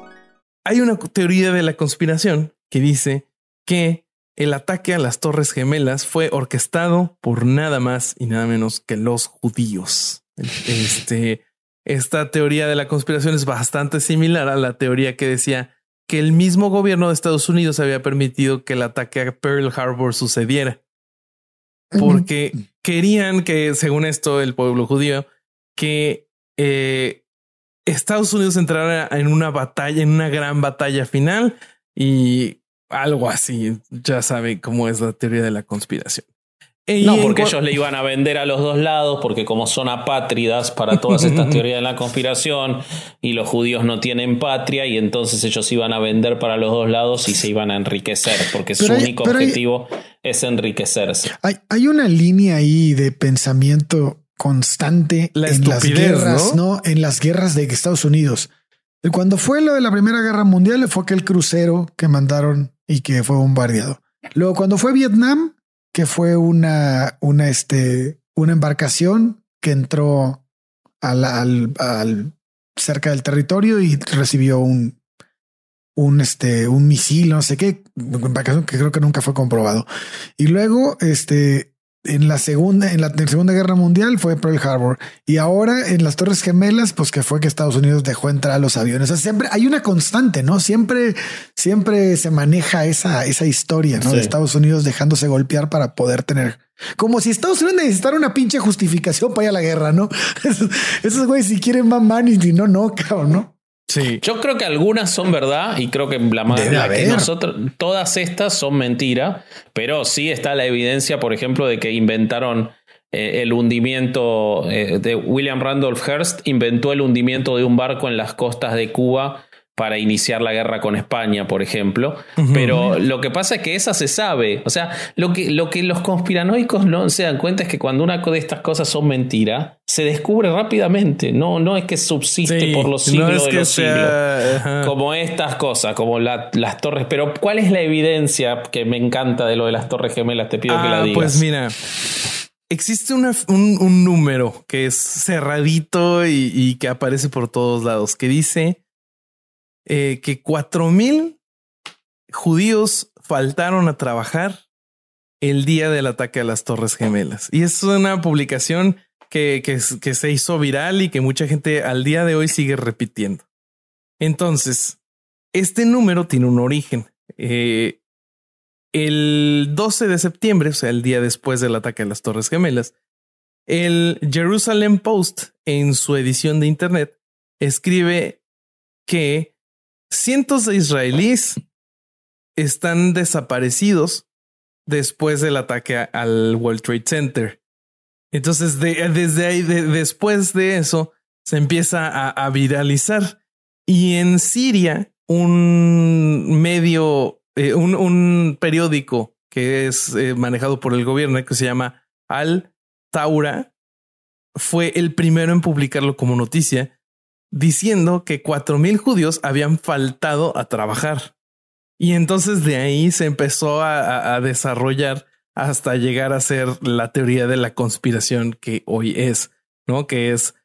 [SPEAKER 1] Hay una teoría de la conspiración que dice que el ataque a las Torres Gemelas fue orquestado por nada más y nada menos que los judíos. Este, esta teoría de la conspiración es bastante similar a la teoría que decía que el mismo gobierno de Estados Unidos había permitido que el ataque a Pearl Harbor sucediera porque querían que, según esto, el pueblo judío, que eh, Estados Unidos entrara en una batalla, en una gran batalla final y algo así. Ya sabe cómo es la teoría de la conspiración. Y
[SPEAKER 3] No, porque ellos le iban a vender a los dos lados, porque como son apátridas para todas estas teorías de la conspiración, y los judíos no tienen patria, y entonces ellos iban a vender para los dos lados y se iban a enriquecer, porque su
[SPEAKER 2] hay-
[SPEAKER 3] único
[SPEAKER 2] hay-
[SPEAKER 3] objetivo es enriquecerse.
[SPEAKER 2] Hay, hay una línea ahí de pensamiento constante
[SPEAKER 1] La
[SPEAKER 2] en las guerras,
[SPEAKER 1] ¿no?
[SPEAKER 2] ¿no? En las guerras de Estados Unidos. Cuando fue lo de la Primera Guerra Mundial, fue aquel crucero que mandaron y que fue bombardeado. Luego, cuando fue Vietnam, que fue una, una, este, una embarcación que entró al, al, al- cerca del territorio y recibió un, un, este, un misil, no sé qué, embarcación que creo que nunca fue comprobado. Y luego, este, en la segunda, en la, en la Segunda Guerra Mundial fue Pearl Harbor. Y ahora en las Torres Gemelas, pues que fue que Estados Unidos dejó entrar a los aviones. O sea, siempre hay una constante, ¿no? Siempre, siempre se maneja esa, esa historia, ¿no?
[SPEAKER 3] Sí.
[SPEAKER 2] De Estados Unidos dejándose golpear para poder tener. Como si Estados Unidos necesitara una pinche justificación para ir a la guerra, ¿no? Esos, esos güeyes si quieren más money, si no, no, cabrón, ¿no?
[SPEAKER 1] Sí,
[SPEAKER 3] Yo creo que algunas son verdad y creo que la más la que nosotros todas estas son mentira, pero sí está la evidencia, por ejemplo, de que inventaron eh, el hundimiento eh, de William Randolph Hearst inventó el hundimiento de un barco en las costas de Cuba para iniciar la guerra con España, por ejemplo. Pero lo que pasa es que esa se sabe. O sea, lo que, lo que los conspiranoicos no se dan cuenta es que cuando una de estas cosas son mentira, se descubre rápidamente. No, no es que subsiste
[SPEAKER 1] sí,
[SPEAKER 3] por los
[SPEAKER 1] no
[SPEAKER 3] siglos de los siglos
[SPEAKER 1] ajá.
[SPEAKER 3] como estas cosas, como la- las torres. Pero, ¿cuál es la evidencia que me encanta de lo de las torres gemelas? Te pido que la
[SPEAKER 1] Ah,
[SPEAKER 3] digas.
[SPEAKER 1] Pues mira, existe una- un, un número que es cerradito y, y que aparece por todos lados, que dice eh, que cuatro mil judíos faltaron a trabajar el día del ataque a las Torres Gemelas. Y es una publicación que, que, se hizo viral y que mucha gente al día de hoy sigue repitiendo. Entonces, este número tiene un origen. Eh, el 12 de septiembre, o sea, el día después del ataque a las Torres Gemelas, el Jerusalem Post, en su edición de Internet, escribe que cientos de israelíes están desaparecidos después del ataque al World Trade Center. Entonces, de- desde ahí, de- después de eso, se empieza a, viralizar. Y en Siria, un medio, eh, un, un periódico que es eh, manejado por el gobierno, que se llama Al Taura, fue el primero en publicarlo como noticia, diciendo que cuatro mil judíos habían faltado a trabajar. Y entonces de ahí se empezó a, desarrollar hasta llegar a ser la teoría de la conspiración que hoy es, ¿no? Que es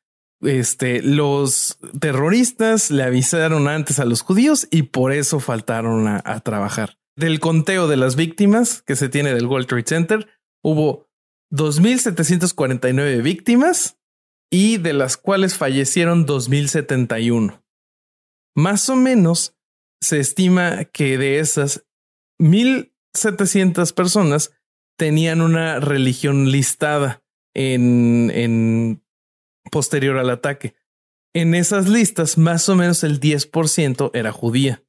[SPEAKER 1] este, los terroristas le avisaron antes a los judíos y por eso faltaron a, a trabajar. Del conteo de las víctimas que se tiene del World Trade Center, hubo 2.749 víctimas y de las cuales fallecieron 2.071. Más o menos se estima que de esas 1.700 personas tenían una religión listada en, en posterior al ataque. En esas listas, más o menos el 10% era judía.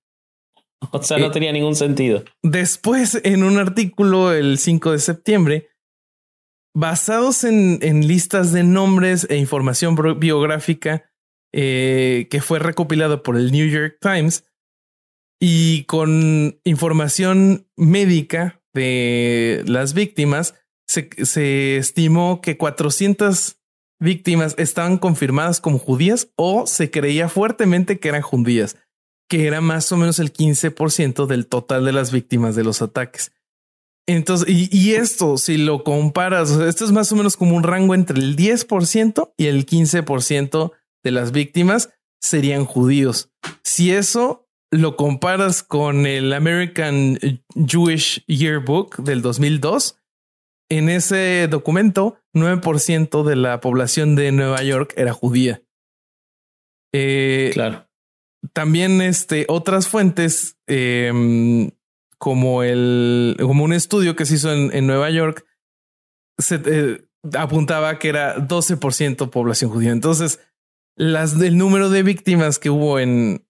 [SPEAKER 3] O sea, no
[SPEAKER 1] Eh,
[SPEAKER 3] tenía ningún sentido.
[SPEAKER 1] Después, en un artículo el 5 de septiembre, basados en, listas de nombres e información biográfica eh, que fue recopilado por el New York Times y con información médica de las víctimas, se, se estimó que 400 víctimas estaban confirmadas como judías o se creía fuertemente que eran judías, que era más o menos el 15% del total de las víctimas de los ataques. Entonces, y, y esto, si lo comparas, esto es más o menos como un rango entre el 10% y el 15% de las víctimas serían judíos. Si eso lo comparas con el American Jewish Yearbook del 2002, en ese documento, 9% de la población de Nueva York era judía. Eh,
[SPEAKER 3] Claro.
[SPEAKER 1] también este, otras fuentes, eh, como el, como un estudio que se hizo en, en Nueva York, se eh, apuntaba que era 12% población judía. Entonces, las del número de víctimas que hubo en,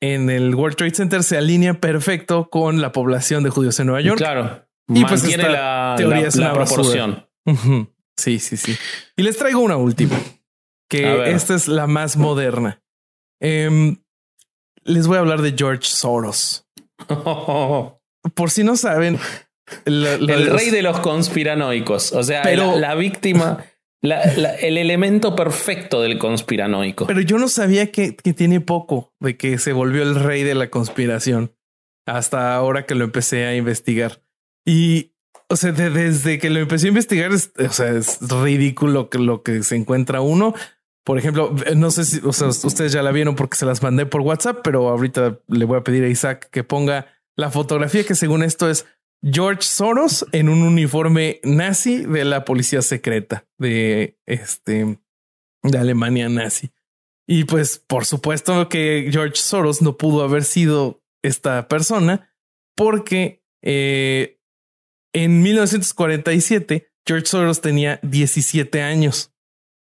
[SPEAKER 1] en el World Trade Center se alinea perfecto con la población de judíos en Nueva York.
[SPEAKER 3] Claro.
[SPEAKER 1] Y pues esta
[SPEAKER 3] la,
[SPEAKER 1] teoría
[SPEAKER 3] la-
[SPEAKER 1] es
[SPEAKER 3] la
[SPEAKER 1] basura.
[SPEAKER 3] proporción.
[SPEAKER 1] Sí, sí, sí. Y les traigo una última, que esta es la más moderna. Em, les voy a hablar de George Soros. Por si no saben,
[SPEAKER 3] El rey de los conspiranoicos. O sea,
[SPEAKER 1] Pero-
[SPEAKER 3] la, la víctima, la- la- el elemento perfecto del conspiranoico.
[SPEAKER 1] Pero yo no sabía que, que tiene poco de que se volvió el rey de la conspiración hasta ahora que lo empecé a investigar. Y, o sea, de- desde que lo empecé a investigar, es, o sea, es ridículo que lo que se encuentra uno. Por ejemplo, no sé si o sea, ustedes ya la vieron porque se las mandé por WhatsApp, pero ahorita le voy a pedir a Isaac que ponga la fotografía que según esto es George Soros en un uniforme nazi de la policía secreta de este de Alemania nazi. Y pues por supuesto que George Soros no pudo haber sido esta persona porque eh, en 1947 George Soros tenía 17 años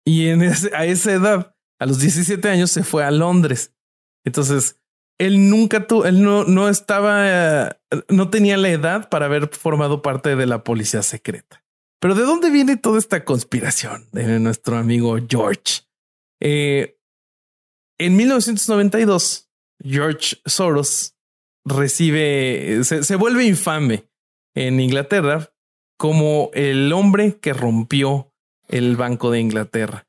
[SPEAKER 1] y en a esa edad, a los 17 años, se fue a Londres. Entonces, él nunca tuvo, él no, no estaba, eh, no tenía la edad para haber formado parte de la policía secreta. Pero ¿de dónde viene toda esta conspiración de nuestro amigo George? Eh, en 1992, George Soros recibe, se, se vuelve infame en Inglaterra como el hombre que rompió el Banco de Inglaterra.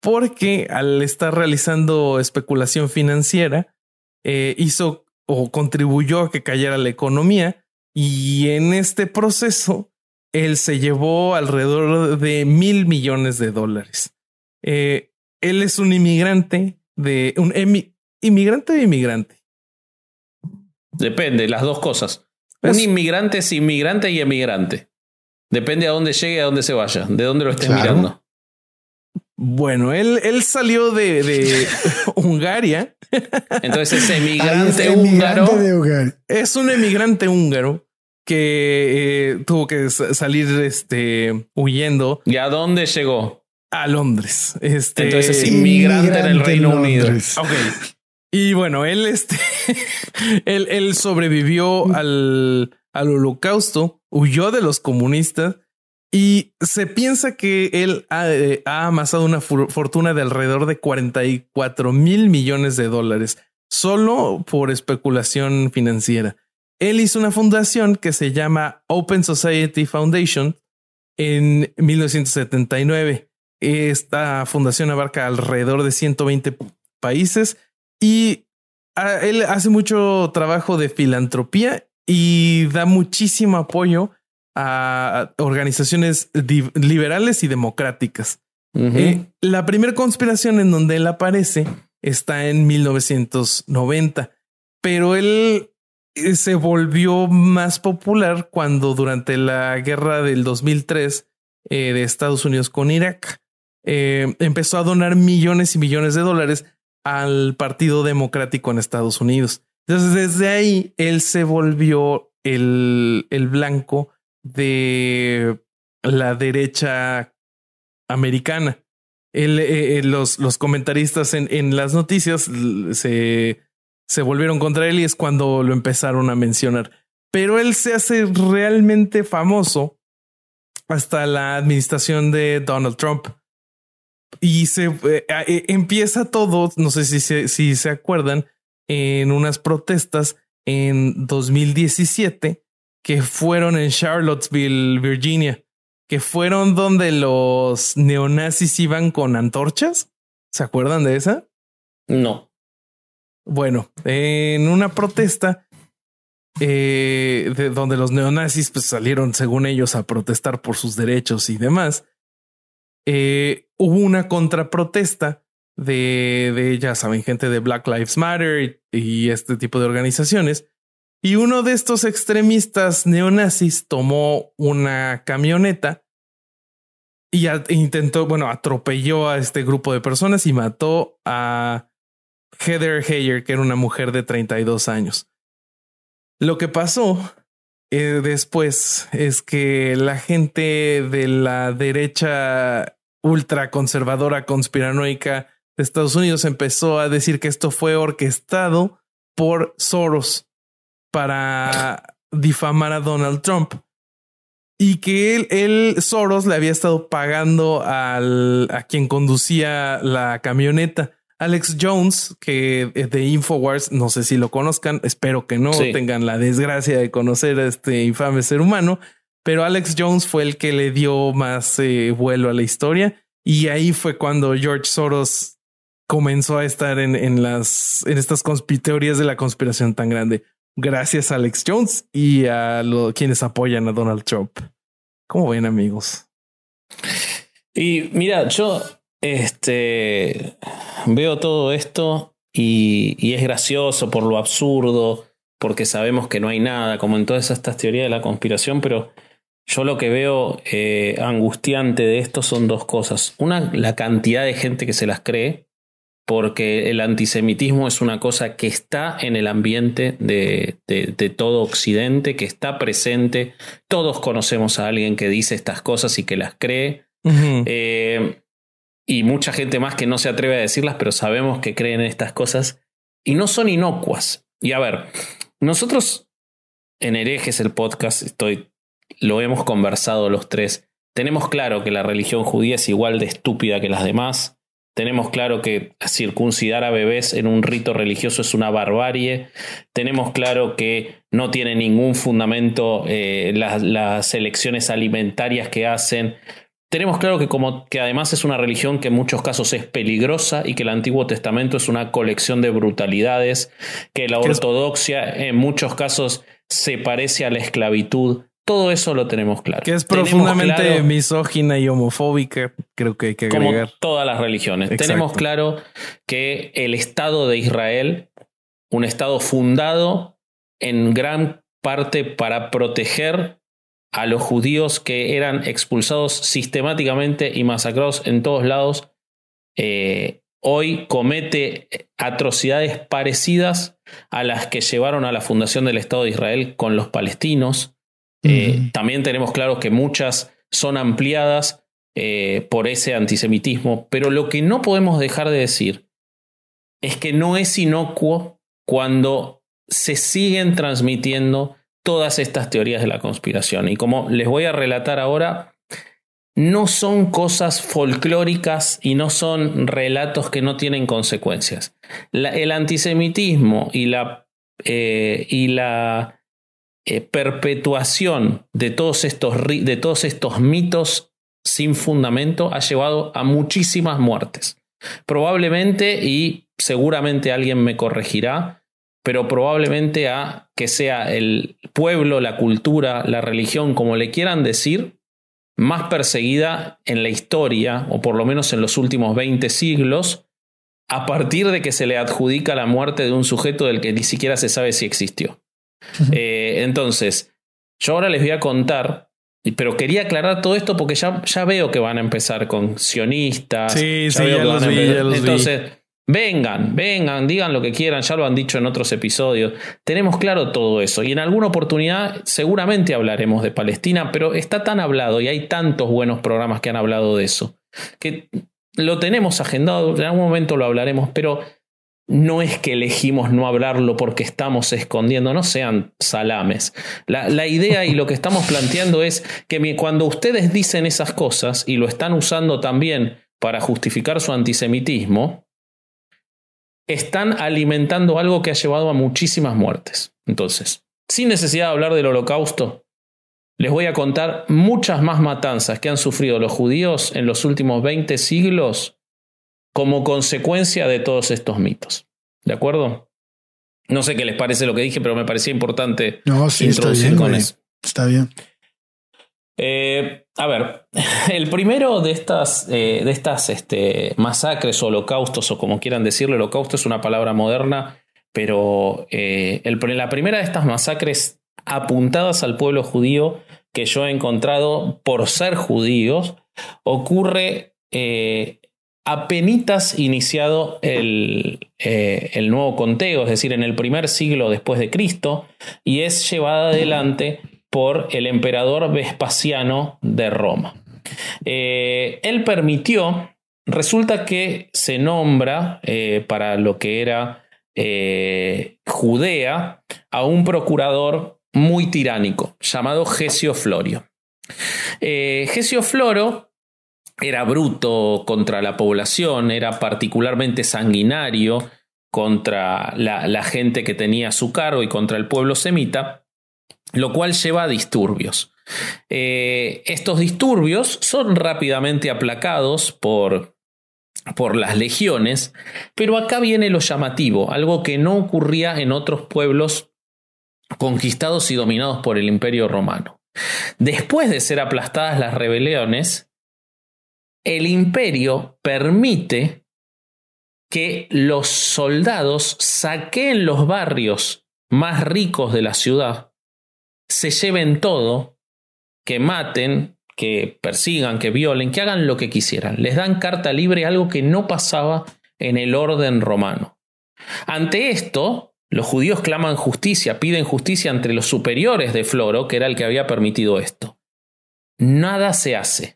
[SPEAKER 1] Porque al estar realizando especulación financiera, eh, hizo o contribuyó a que cayera la economía y en este proceso él se llevó alrededor de mil millones de dólares. Eh, él es un inmigrante de un emi- inmigrante o inmigrante.
[SPEAKER 3] Depende, las dos cosas. Un inmigrante es inmigrante y emigrante. Depende a dónde llegue y a dónde se vaya, de dónde lo estés
[SPEAKER 2] Claro.
[SPEAKER 3] mirando.
[SPEAKER 1] Bueno, él, él salió de, de Hungaria.
[SPEAKER 3] Entonces ese
[SPEAKER 2] Ahí
[SPEAKER 3] emigrante húngaro.
[SPEAKER 2] de.
[SPEAKER 1] Es un emigrante húngaro que eh, tuvo que sa- salir este, huyendo
[SPEAKER 3] ¿Y a dónde llegó?
[SPEAKER 1] a Londres. Este,
[SPEAKER 3] Entonces es inmigrante en el Reino Unido.
[SPEAKER 1] Ok. Y bueno, él, este, él, él sobrevivió al, al holocausto, huyó de los comunistas y se piensa que él ha, eh, amasado una fortuna de alrededor de 44 mil millones de dólares solo por especulación financiera. Él hizo una fundación que se llama Open Society Foundation en 1979. Esta fundación abarca alrededor de 120 países y ah, él hace mucho trabajo de filantropía y da muchísimo apoyo a organizaciones liberales y democráticas. Eh, la primera conspiración en donde él aparece está en 1990, pero él eh, se volvió más popular cuando durante la guerra del 2003 eh, de Estados Unidos con Irak eh, empezó a donar millones y millones de dólares al Partido Democrático en Estados Unidos. Entonces, desde ahí, él se volvió el, el blanco de la derecha americana. Eh, eh, los, los comentaristas en, en las noticias se, se volvieron contra él y es cuando lo empezaron a mencionar. Pero él se hace realmente famoso hasta la administración de Donald Trump. Y se eh, empieza todo, no sé si si se acuerdan, en unas protestas en 2017 que fueron en Charlottesville, Virginia, que fueron donde los neonazis iban con antorchas. ¿Se acuerdan de esa?
[SPEAKER 3] No.
[SPEAKER 1] Bueno, en una protesta eh, de donde los neonazis pues, salieron, según ellos, a protestar por sus derechos y demás, eh, hubo una contraprotesta de, de, ya saben, gente de Black Lives Matter y, este tipo de organizaciones. Y uno de estos extremistas neonazis tomó una camioneta y intentó, bueno, atropelló a este grupo de personas y mató a Heather Heyer, que era una mujer de 32 años. Lo que pasó eh, después es que la gente de la derecha ultraconservadora conspiranoica de Estados Unidos empezó a decir que esto fue orquestado por Soros para difamar a Donald Trump y que él, él Soros le había estado pagando al, a quien conducía la camioneta. Alex Jones, que de Infowars, no sé si lo conozcan, espero que no tengan la desgracia de conocer a este infame ser humano, pero Alex Jones fue el que le dio más eh, vuelo a la historia y ahí fue cuando George Soros comenzó a estar en, en las en estas teorías de la conspiración tan grande. Gracias a Alex Jones y a quienes apoyan a Donald Trump. ¿Cómo ven, amigos?
[SPEAKER 3] Y mira, yo este veo todo esto y, y, es gracioso por lo absurdo, porque sabemos que no hay nada, como en todas estas teorías de la conspiración, pero yo lo que veo eh, angustiante de esto son dos cosas. Una, la cantidad de gente que se las cree, porque el antisemitismo es una cosa que está en el ambiente de, de, todo Occidente, que está presente. Todos conocemos a alguien que dice estas cosas y que las cree. eh, y mucha gente más que no se atreve a decirlas, pero sabemos que creen en estas cosas y no son inocuas. Y a ver, nosotros en Herejes, el podcast, estoy, lo hemos conversado los tres. Tenemos claro que la religión judía es igual de estúpida que las demás tenemos claro que circuncidar a bebés en un rito religioso es una barbarie. Tenemos claro que no tiene ningún fundamento eh, las, elecciones alimentarias que hacen. Tenemos claro que, como, que además es una religión que en muchos casos es peligrosa y que el Antiguo Testamento es una colección de brutalidades, que la ortodoxia en muchos casos se parece a la esclavitud. Todo eso lo tenemos claro.
[SPEAKER 1] Que es profundamente misógina y homofóbica, creo que hay que agregar.
[SPEAKER 3] Como todas las religiones. Tenemos claro que el Estado de Israel, un Estado fundado en gran parte para proteger a los judíos que eran expulsados sistemáticamente y masacrados en todos lados, eh, hoy comete atrocidades parecidas a las que llevaron a la fundación del Estado de Israel con los palestinos eh, también tenemos claro que muchas son ampliadas eh, por ese antisemitismo, pero lo que no podemos dejar de decir es que no es inocuo cuando se siguen transmitiendo todas estas teorías de la conspiración. Y como les voy a relatar ahora, no son cosas folclóricas y no son relatos que no tienen consecuencias. el antisemitismo y la, eh, y la eh, perpetuación de todos, estos, de todos estos mitos sin fundamento ha llevado a muchísimas muertes. Probablemente, y seguramente alguien me corregirá, pero probablemente a que sea el pueblo, la cultura, la religión, como le quieran decir, más perseguida en la historia, o por lo menos en los últimos 20 siglos, a partir de que se le adjudica la muerte de un sujeto del que ni siquiera se sabe si existió. Eh, entonces, yo ahora les voy a contar, pero quería aclarar todo esto porque ya, ya veo que van a empezar con sionistas.
[SPEAKER 1] Sí, sí, ya los vi,
[SPEAKER 3] Entonces, Vengan, vengan, digan lo que quieran, ya lo han dicho en otros episodios. Tenemos claro todo eso y en alguna oportunidad seguramente hablaremos de Palestina, pero está tan hablado y hay tantos buenos programas que han hablado de eso, que lo tenemos agendado, en algún momento lo hablaremos, pero no es que elegimos no hablarlo porque estamos escondiendo, no sean salames. La, idea y lo que estamos planteando es que cuando ustedes dicen esas cosas y lo están usando también para justificar su antisemitismo, están alimentando algo que ha llevado a muchísimas muertes. Entonces, sin necesidad de hablar del holocausto, les voy a contar muchas más matanzas que han sufrido los judíos en los últimos 20 siglos como consecuencia de todos estos mitos. ¿De acuerdo? No sé qué les parece lo que dije, pero me parecía importante
[SPEAKER 2] no, sí, introducir está bien, con eso. Está bien.
[SPEAKER 3] Eh, a ver, el primero de estas, eh, de estas este, masacres o holocaustos, o como quieran decirlo, holocausto es una palabra moderna, pero eh, la primera de estas masacres apuntadas al pueblo judío que yo he encontrado por ser judíos ocurre apenitas iniciado el, el, nuevo conteo, es decir, en el primer siglo después de Cristo, y es llevada adelante por el emperador Vespasiano de Roma. Eh, él permitió, resulta que se nombra eh, para lo que era eh, Judea a un procurador muy tiránico llamado Gesio Florio. Gesio Floro era bruto contra la población, era particularmente sanguinario contra la, gente que tenía su cargo y contra el pueblo semita lo cual lleva a disturbios. Eh, estos disturbios son rápidamente aplacados por, por las legiones, pero acá viene lo llamativo, algo que no ocurría en otros pueblos conquistados y dominados por el imperio romano. Después de ser aplastadas las rebeliones, el imperio permite que los soldados saqueen los barrios más ricos de la ciudad se lleven todo, que maten, que persigan, que violen, que hagan lo que quisieran. Les dan carta libre, algo que no pasaba en el orden romano. Ante esto, los judíos claman justicia, piden justicia entre los superiores de Floro, que era el que había permitido esto. Nada se hace,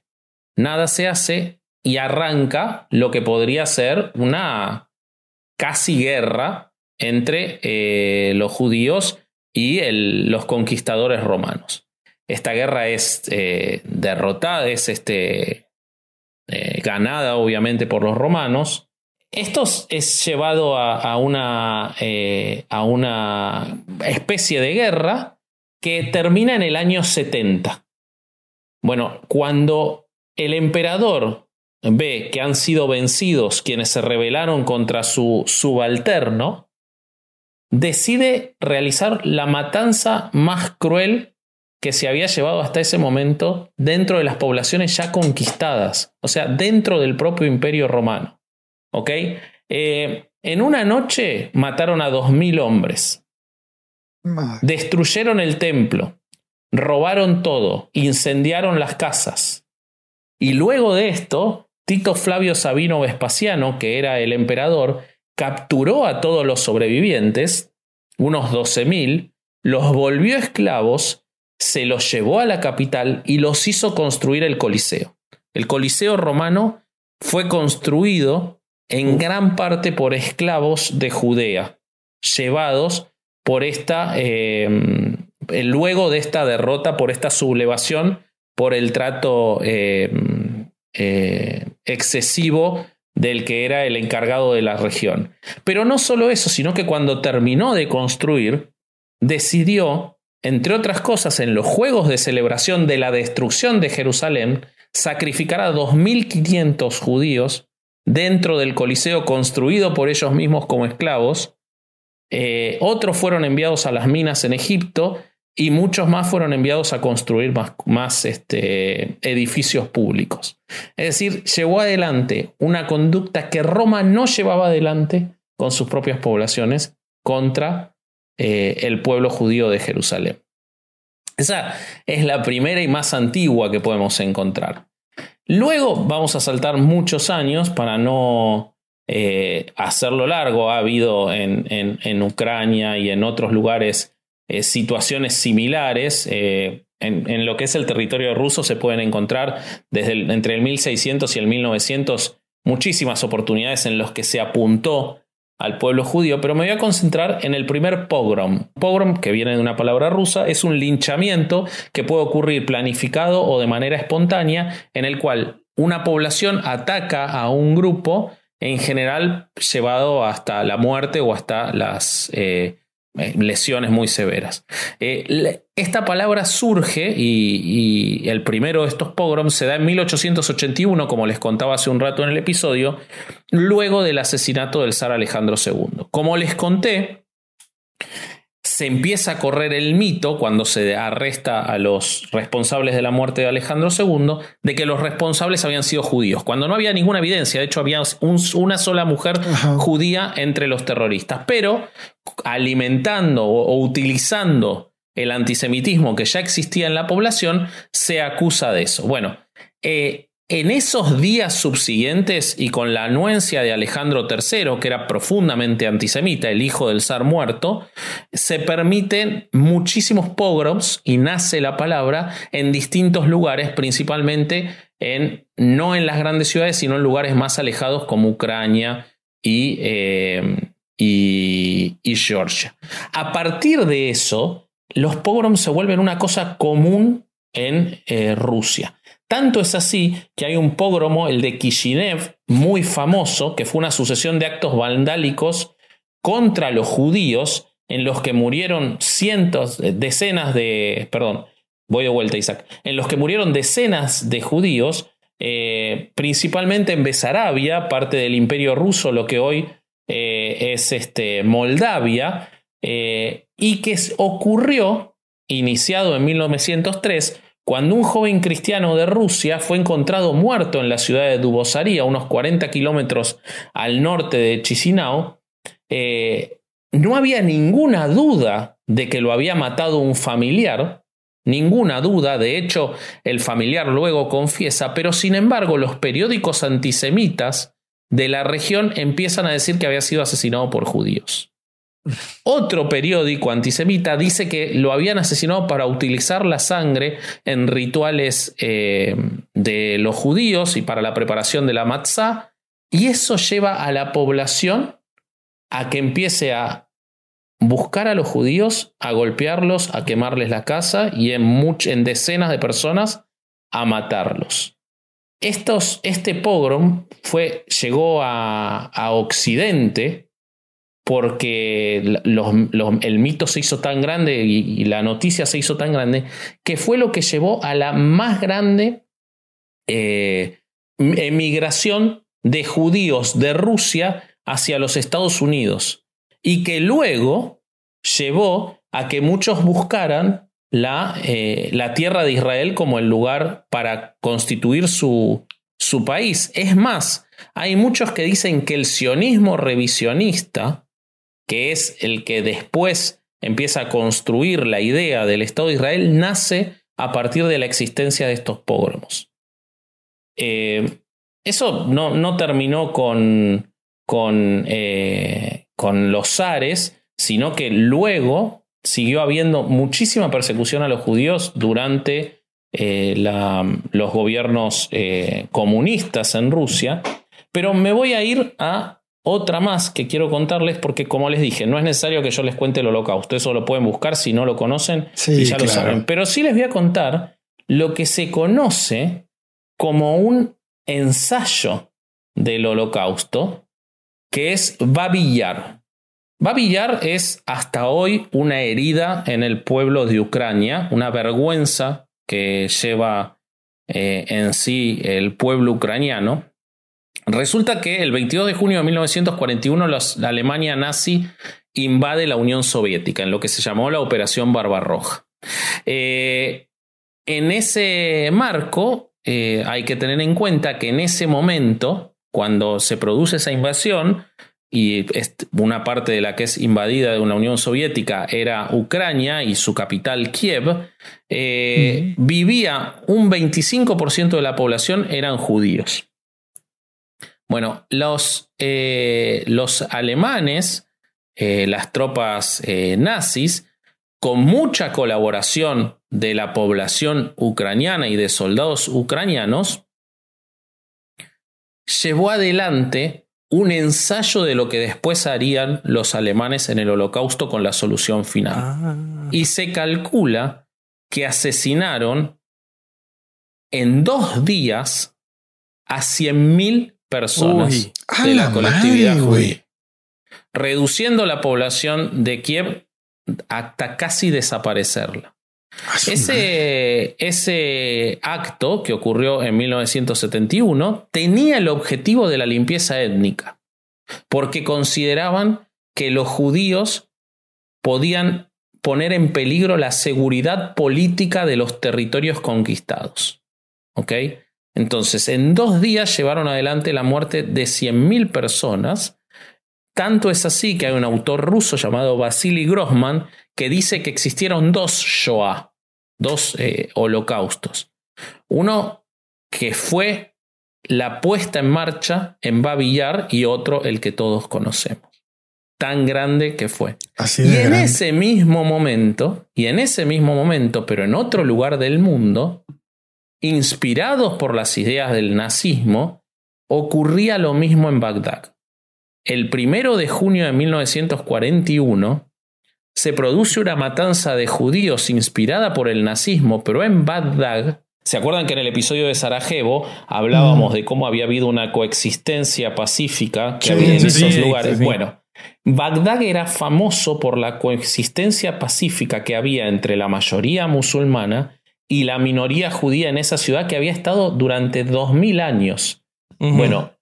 [SPEAKER 3] nada se hace y arranca lo que podría ser una casi guerra entre eh, los judíos y los conquistadores romanos. Esta guerra es eh, derrotada, es este, eh, ganada obviamente por los romanos. Esto es llevado a, una, a una especie de guerra que termina en el año 70. Bueno, cuando el emperador ve que han sido vencidos quienes se rebelaron contra su subalterno, decide realizar la matanza más cruel que se había llevado hasta ese momento dentro de las poblaciones ya conquistadas, o sea, dentro del propio imperio romano. ¿Ok? Eh, en una noche mataron a dos mil hombres, destruyeron el templo, robaron todo, incendiaron las casas. Y luego de esto, Tito Flavio Sabino Vespasiano, que era el emperador, capturó a todos los sobrevivientes, unos 12.000, los volvió esclavos, se los llevó a la capital y los hizo construir el Coliseo. El Coliseo romano fue construido en gran parte por esclavos de Judea, llevados por esta, em, luego de esta derrota, por esta sublevación, por el trato em, eh, excesivo del que era el encargado de la región. Pero no solo eso, sino que cuando terminó de construir, decidió, entre otras cosas, en los juegos de celebración de la destrucción de Jerusalén, sacrificar a 2.500 judíos dentro del Coliseo construido por ellos mismos como esclavos. Eh, otros fueron enviados a las minas en Egipto y muchos más fueron enviados a construir más, este, edificios públicos. Es decir, llevó adelante una conducta que Roma no llevaba adelante con sus propias poblaciones contra eh, el pueblo judío de Jerusalén. Esa es la primera y más antigua que podemos encontrar. Luego vamos a saltar muchos años para no hacerlo largo. Ha habido en, Ucrania y en otros lugares situaciones similares. En, en, lo que es el territorio ruso se pueden encontrar desde entre el 1600 y el 1900 muchísimas oportunidades en las que se apuntó al pueblo judío, pero me voy a concentrar en el primer pogrom. Pogrom, que viene de una palabra rusa, es un linchamiento que puede ocurrir planificado o de manera espontánea, en el cual una población ataca a un grupo, en general llevado hasta la muerte o hasta las eh, eh, lesiones muy severas. Eh, esta palabra surge y, el primero de estos pogroms se da en 1881, como les contaba hace un rato en el episodio, luego del asesinato del zar Alejandro II. Como les conté, se empieza a correr el mito cuando se arresta a los responsables de la muerte de Alejandro II de que los responsables habían sido judíos, cuando no había ninguna evidencia, de hecho había una sola mujer judía entre los terroristas, pero alimentando o, utilizando el antisemitismo que ya existía en la población, se acusa de eso. Bueno, eh, en esos días subsiguientes y con la anuencia de Alejandro III, que era profundamente antisemita, el hijo del zar muerto, se permiten muchísimos pogroms y nace la palabra en distintos lugares, principalmente en, no en las grandes ciudades, sino en lugares más alejados como Ucrania y, eh, y, Georgia. A partir de eso, los pogroms se vuelven una cosa común en eh, Rusia. Tanto es así que hay un pogromo, el de Kishinev, muy famoso, que fue una sucesión de actos vandálicos contra los judíos, en los que murieron cientos, eh, decenas de, perdón, voy de vuelta Isaac, en los que murieron decenas de judíos, eh, principalmente en Besarabia, parte del imperio ruso, lo que hoy eh, es este, Moldavia, y que ocurrió, iniciado en 1903, cuando un joven cristiano de Rusia fue encontrado muerto en la ciudad de Dubosaría, unos 40 kilómetros al norte de Chisinau, eh, no había ninguna duda de que lo había matado un familiar, ninguna duda, de hecho el familiar luego confiesa, pero sin embargo los periódicos antisemitas de la región empiezan a decir que había sido asesinado por judíos. Otro periódico antisemita dice que lo habían asesinado para utilizar la sangre en rituales eh, de los judíos y para la preparación de la matzah, y eso lleva a la población a que empiece a buscar a los judíos, a golpearlos, a quemarles la casa y en, en decenas de personas a matarlos. Este pogrom fue, llegó a, a Occidente porque el mito se hizo tan grande y, la noticia se hizo tan grande, que fue lo que llevó a la más grande eh, emigración de judíos de Rusia hacia los Estados Unidos y que luego llevó a que muchos buscaran la, eh, la tierra de Israel como el lugar para constituir su, su país. Es más, hay muchos que dicen que el sionismo revisionista, que es el que después empieza a construir la idea del Estado de Israel, nace a partir de la existencia de estos pogromos. Eh, eso no, no, terminó con, con, eh, con los zares, sino que luego siguió habiendo muchísima persecución a los judíos durante eh, los gobiernos comunistas en Rusia. Pero me voy a ir a otra más que quiero contarles porque como les dije, no es necesario que yo les cuente el holocausto, eso lo pueden buscar si no lo conocen y ya lo saben. Pero sí les voy a contar lo que se conoce como un ensayo del holocausto, que es Babillar. Babillar es hasta hoy una herida en el pueblo de Ucrania, una vergüenza que lleva eh, en sí el pueblo ucraniano. Resulta que el 22 de junio de 1941 la Alemania nazi invade la Unión Soviética en lo que se llamó la Operación Barbarroja. Eh, en ese marco eh, hay que tener en cuenta que en ese momento, cuando se produce esa invasión, y una parte de la que es invadida de una Unión Soviética era Ucrania y su capital Kiev, eh, vivía un 25% de la población eran judíos. Bueno, los, eh, los alemanes, eh, las tropas eh, nazis, con mucha colaboración de la población ucraniana y de soldados ucranianos, llevó adelante un ensayo de lo que después harían los alemanes en el holocausto con la solución final.
[SPEAKER 1] Ah.
[SPEAKER 3] Y se calcula que asesinaron en dos días a 100.000 personas
[SPEAKER 1] Uy.
[SPEAKER 3] De la,
[SPEAKER 2] la
[SPEAKER 3] colectividad
[SPEAKER 2] madre,
[SPEAKER 3] judía, reduciendo la población de Kiev hasta casi desaparecerla. Ese, ese acto que ocurrió en 1971 tenía el objetivo de la limpieza étnica, porque consideraban que los judíos podían poner en peligro la seguridad política de los territorios conquistados. ¿Ok? Entonces, en dos días llevaron adelante la muerte de 100.000 personas. Tanto es así que hay un autor ruso llamado Vasily Grossman que dice que existieron dos Shoah, dos eh, holocaustos. Uno que fue la puesta en marcha en Babillar y otro el que todos conocemos. Tan grande que fue.
[SPEAKER 2] Así
[SPEAKER 3] Y en
[SPEAKER 2] grande.
[SPEAKER 3] ese mismo momento, y en ese mismo momento, pero en otro lugar del mundo, inspirados por las ideas del nazismo, ocurría lo mismo en Bagdad. El primero de junio de 1941 se produce una matanza de judíos inspirada por el nazismo, pero en Bagdad. ¿Se acuerdan que en el episodio de Sarajevo hablábamos
[SPEAKER 2] Mm.
[SPEAKER 3] de cómo había habido una coexistencia pacífica que
[SPEAKER 2] Sí,
[SPEAKER 3] había en
[SPEAKER 2] sí,
[SPEAKER 3] esos
[SPEAKER 1] sí,
[SPEAKER 3] lugares? Bueno, Bagdad era famoso por la coexistencia pacífica que había entre la mayoría musulmana y la minoría judía en esa ciudad que había estado durante 2000 años. Bueno,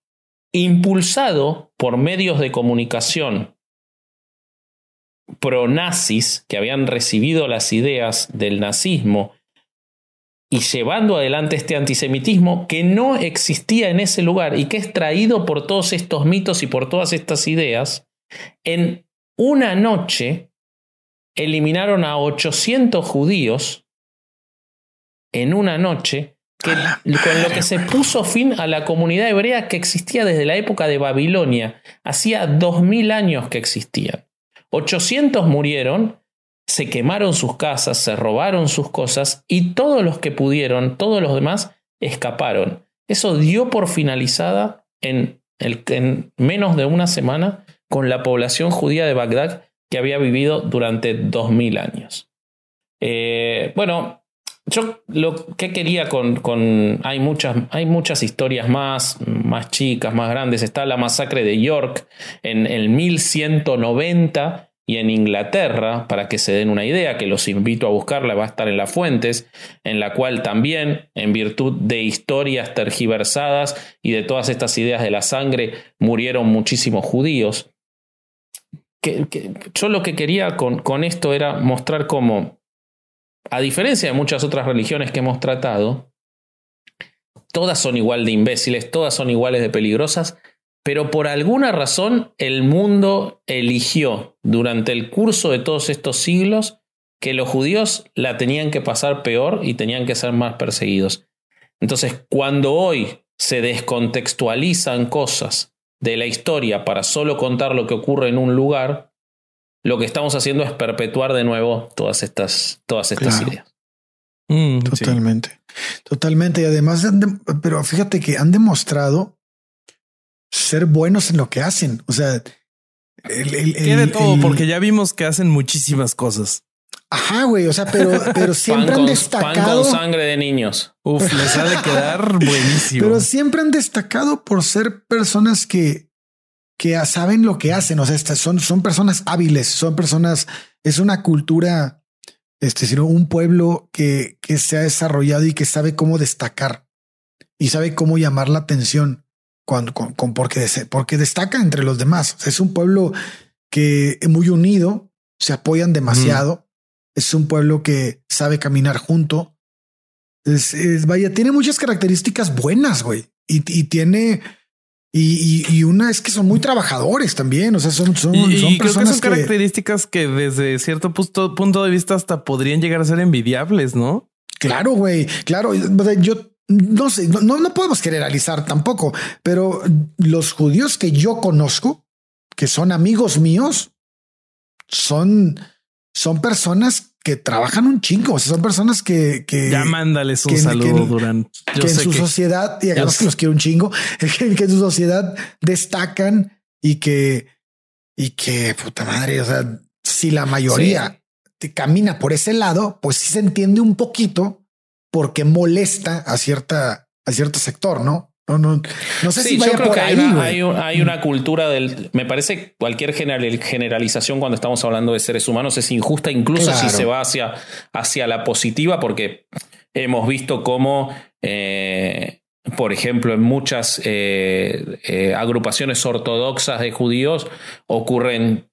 [SPEAKER 3] impulsado por medios de comunicación pro-nazis que habían recibido las ideas del nazismo y llevando adelante este antisemitismo que no existía en ese lugar y que es traído por todos estos mitos y por todas estas ideas, en una noche eliminaron a 800 judíos en una noche que, con lo que se puso fin a la comunidad hebrea que existía desde la época de Babilonia. Hacía 2000 años que existían. 800 murieron, se quemaron sus casas, se robaron sus cosas y todos los que pudieron, todos los demás, escaparon. Eso dio por finalizada en, el, en menos de una semana con la población judía de Bagdad que había vivido durante 2000 años. Eh, bueno, yo lo que quería con, con hay, muchas, hay muchas historias más, más chicas, más grandes. Está la masacre de York en el 1190 y en Inglaterra, para que se den una idea, que los invito a buscarla, va a estar en las fuentes, en la cual también, en virtud de historias tergiversadas y de todas estas ideas de la sangre, murieron muchísimos judíos. Que, yo lo que quería con, con esto era mostrar cómo a diferencia de muchas otras religiones que hemos tratado, todas son igual de imbéciles, todas son iguales de peligrosas, pero por alguna razón el mundo eligió durante el curso de todos estos siglos que los judíos la tenían que pasar peor y tenían que ser más perseguidos. Entonces, cuando hoy se descontextualizan cosas de la historia para solo contar lo que ocurre en un lugar, lo que estamos haciendo es perpetuar de nuevo todas estas, todas estas
[SPEAKER 2] Claro.
[SPEAKER 3] ideas.
[SPEAKER 1] Mm, sí.
[SPEAKER 2] Totalmente. Totalmente. Y además, pero fíjate que han demostrado ser buenos en lo que hacen. O sea, el, el-
[SPEAKER 1] Que de
[SPEAKER 2] el-
[SPEAKER 1] todo,
[SPEAKER 2] el-
[SPEAKER 1] porque ya vimos que hacen muchísimas cosas.
[SPEAKER 2] Ajá, güey. O sea, pero, pero siempre
[SPEAKER 3] pan,
[SPEAKER 2] han
[SPEAKER 3] pan
[SPEAKER 2] destacado.
[SPEAKER 3] con sangre de niños.
[SPEAKER 1] Uf, les ha de quedar buenísimo.
[SPEAKER 2] Pero siempre han destacado por ser personas que, que saben lo que hacen. O sea, estas son, son personas hábiles, son personas, es una cultura, este, sino un pueblo que, que se ha desarrollado y que sabe cómo destacar y sabe cómo llamar la atención cuando, con, con- porque, porque destaca entre los demás. O sea, es un pueblo que es muy unido, se apoyan demasiado. Es un pueblo que sabe caminar junto. Es, es- vaya, tiene muchas características buenas, güey. Y, y tiene. Y, y- y una es que son muy trabajadores también. O sea, son, son,
[SPEAKER 1] Y,
[SPEAKER 2] son
[SPEAKER 1] creo que
[SPEAKER 2] personas
[SPEAKER 1] son características que desde cierto punto, punto de vista hasta podrían llegar a ser envidiables, ¿no?
[SPEAKER 2] Claro, güey. Claro. Yo no sé, no, no podemos generalizar tampoco, pero los judíos que yo conozco, que son amigos míos, son, son personas que trabajan un chingo. O sea, son personas que, que
[SPEAKER 1] ya mándales un saludo durante
[SPEAKER 2] que en su sociedad y además que los quiero un chingo, que, que en su sociedad destacan y que, y que puta madre. O sea, si la mayoría te camina por ese lado, pues sí se entiende un poquito porque molesta a cierta, a cierto sector, ¿no? No, no, no sé si vaya yo creo que
[SPEAKER 3] hay, una, hay, una, cultura del. Me parece cualquier generalización cuando estamos hablando de seres humanos es injusta, incluso si se va hacia, hacia la positiva, porque hemos visto cómo, eh, por ejemplo, en muchas eh, eh, agrupaciones ortodoxas de judíos ocurren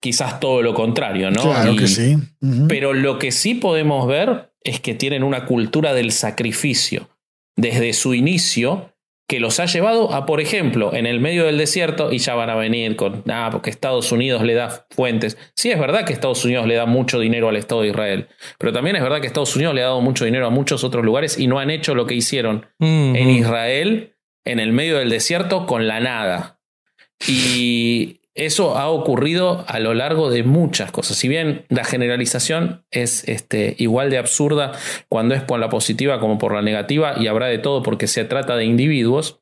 [SPEAKER 3] quizás todo lo contrario, ¿no?
[SPEAKER 2] Claro que sí.
[SPEAKER 3] Pero lo que sí podemos ver es que tienen una cultura del sacrificio. Desde su inicio, que los ha llevado a, por ejemplo, en el medio del desierto, y ya van a venir con, ah, porque Estados Unidos le da fuentes. Sí, es verdad que Estados Unidos le da mucho dinero al Estado de Israel, pero también es verdad que Estados Unidos le ha dado mucho dinero a muchos otros lugares y no han hecho lo que hicieron en Israel, en el medio del desierto, con la nada. Y eso ha ocurrido a lo largo de muchas cosas. Si bien la generalización es este, igual de absurda cuando es por la positiva como por la negativa, y habrá de todo porque se trata de individuos,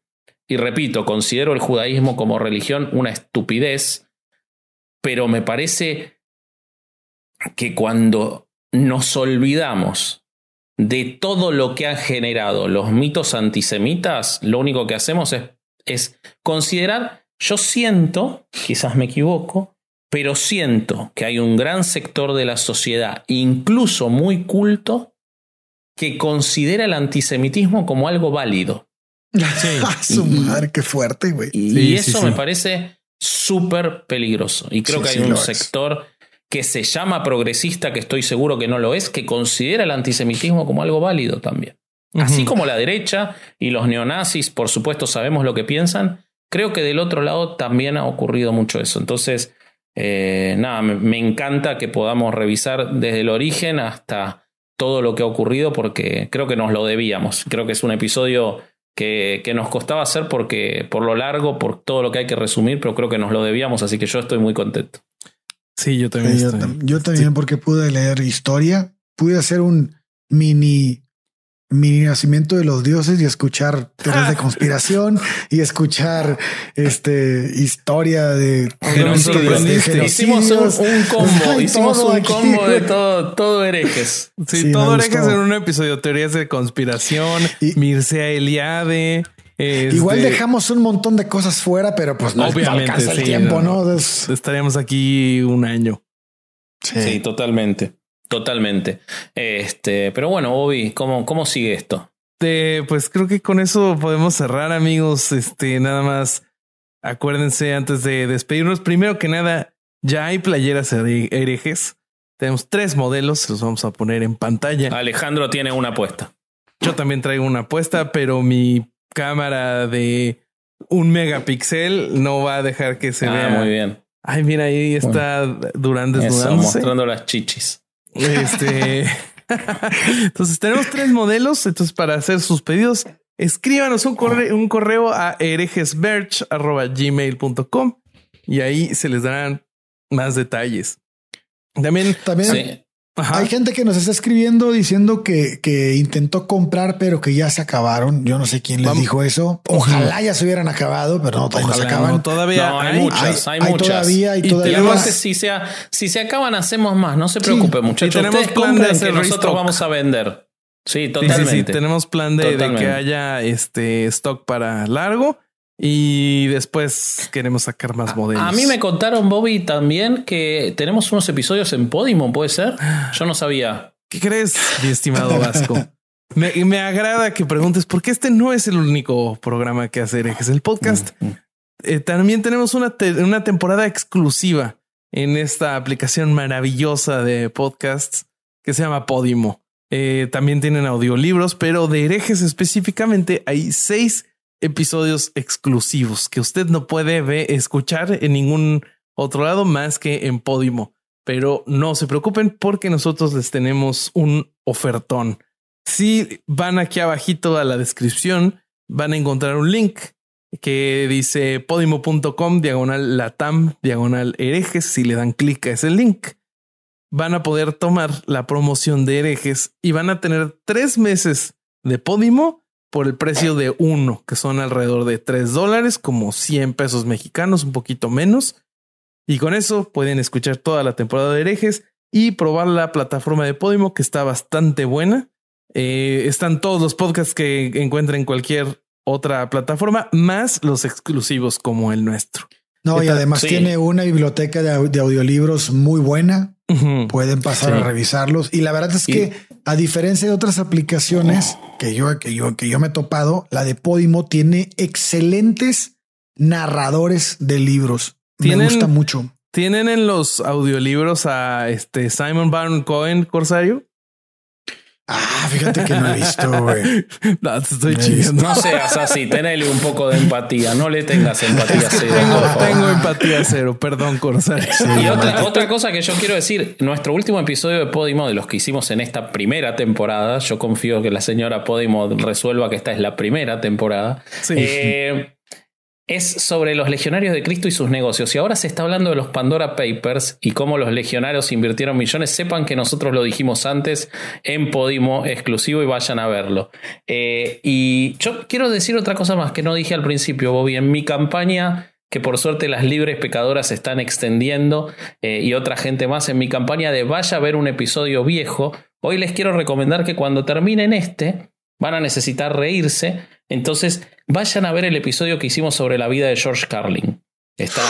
[SPEAKER 3] y repito, considero el judaísmo como religión una estupidez, pero me parece que cuando nos olvidamos de todo lo que han generado los mitos antisemitas, lo único que hacemos es, es considerar yo siento, quizás me equivoco, pero siento que hay un gran sector de la sociedad, incluso muy culto, que considera el antisemitismo como algo válido.
[SPEAKER 2] Su madre, qué fuerte, güey.
[SPEAKER 3] Y, eso me parece súper peligroso. Y creo que hay un sector que se llama progresista, que estoy seguro que no lo es, que considera el antisemitismo como algo válido también. Así como la derecha y los neonazis, por supuesto, sabemos lo que piensan, Creo que del otro lado también ha ocurrido mucho eso. Entonces, eh, nada, me, encanta que podamos revisar desde el origen hasta todo lo que ha ocurrido porque creo que nos lo debíamos. Creo que es un episodio que, que, nos costaba hacer porque por lo largo, por todo lo que hay que resumir, pero creo que nos lo debíamos, así que yo estoy muy contento.
[SPEAKER 1] Sí, yo también.
[SPEAKER 2] yo, también porque pude leer historia, pude hacer un mini mi nacimiento de los dioses y escuchar teorías de conspiración y escuchar este historia de,
[SPEAKER 3] hicimos un, combo hicimos un combo de todo todo herejes.
[SPEAKER 1] Sí, todo herejes en un episodio teorías de conspiración y, Mircea Eliade
[SPEAKER 2] Igual este dejamos un montón de cosas fuera, pero pues no obviamente alcanza el tiempo, ¿no?
[SPEAKER 1] Estaríamos aquí un año.
[SPEAKER 3] sí totalmente. Totalmente. Este, pero bueno, Bobby, ¿cómo, cómo sigue esto?
[SPEAKER 1] pues creo que con eso podemos cerrar, amigos. Este, nada más acuérdense antes de despedirnos. Primero que nada, ya hay playeras herejes. Tenemos tres modelos, los vamos a poner en pantalla.
[SPEAKER 3] Alejandro tiene una apuesta.
[SPEAKER 1] Yo también traigo una apuesta, pero mi cámara de un megapíxel no va a dejar que se ah, vea.
[SPEAKER 3] Muy bien.
[SPEAKER 1] Ay, mira, ahí está Durán desnudándose.
[SPEAKER 3] mostrando las chichis.
[SPEAKER 1] Este. entonces tenemos tres modelos. Entonces, para hacer sus pedidos, escríbanos un correo, un correo a herejesberch.gmail.com y ahí se les darán más detalles. También,
[SPEAKER 2] también hay gente que nos está escribiendo diciendo que, que, intentó comprar, pero que ya se acabaron. Yo no sé quién les dijo eso. Ojalá ya se hubieran acabado, pero no, todavía se acaban.
[SPEAKER 3] todavía hay, muchas, hay, muchas.
[SPEAKER 2] Todavía, y todavía
[SPEAKER 3] si, se, si se acaban, hacemos más. No se preocupe, muchachos. tenemos plan de que nosotros vamos a vender. Sí, totalmente.
[SPEAKER 1] tenemos plan de, de, que haya este stock para largo. Y después queremos sacar más modelos.
[SPEAKER 3] A mí me contaron, Bobby, también que tenemos unos episodios en Podimo, ¿puede ser? Yo no sabía.
[SPEAKER 1] ¿Qué crees, mi estimado Vasco? me, me, agrada que preguntes, porque este no es el único programa que hacer, es el podcast. Mm, mm. Eh, también tenemos una, una temporada exclusiva en esta aplicación maravillosa de podcasts que se llama Podimo. Eh, también tienen audiolibros, pero de herejes específicamente hay seis episodios exclusivos que usted no puede escuchar en ningún otro lado más que en Podimo. Pero no se preocupen porque nosotros les tenemos un ofertón. si van aquí abajito a la descripción, van a encontrar un link que dice podimo.com diagonal latam diagonal herejes. Si le dan clic a ese link, van a poder tomar la promoción de herejes y van a tener tres meses de Podimo por el precio de uno, que son alrededor de tres dólares, como 100 pesos mexicanos, un poquito menos. Y con eso pueden escuchar toda la temporada de herejes y probar la plataforma de Podimo, que está bastante buena. Eh, están todos los podcasts que encuentren en cualquier otra plataforma, más los exclusivos como el nuestro.
[SPEAKER 2] No, y además tiene una biblioteca de, audiolibros muy buena. Pueden pasar a revisarlos. Y la verdad es que, a diferencia de otras aplicaciones que yo, que yo, que yo me he topado, la de Podimo tiene excelentes narradores de libros. Me gusta mucho.
[SPEAKER 1] ¿Tienen en los audiolibros a este Simon Baron Cohen, Corsario?
[SPEAKER 2] Ah, fíjate que no he visto, güey.
[SPEAKER 1] no, estoy chingando.
[SPEAKER 3] No seas así, tenele un poco de empatía. No le tengas empatía cero.
[SPEAKER 1] Tengo, empatía cero, perdón, Corsario.
[SPEAKER 3] y otra, otra, cosa que yo quiero decir, nuestro último episodio de Podimo, de los que hicimos en esta primera temporada, yo confío que la señora Podimo resuelva que esta es la primera temporada. Sí. Eh, es sobre los legionarios de Cristo y sus negocios. Y ahora se está hablando de los Pandora Papers y cómo los legionarios invirtieron millones. Sepan que nosotros lo dijimos antes en Podimo exclusivo y vayan a verlo. Eh, y yo quiero decir otra cosa más que no dije al principio, Bobby. En mi campaña que por suerte las libres pecadoras se están extendiendo eh, y otra gente más en mi campaña de vaya a ver un episodio viejo. Hoy les quiero recomendar que cuando terminen este van a necesitar reírse entonces, vayan a ver el episodio que hicimos sobre la vida de George Carlin. Está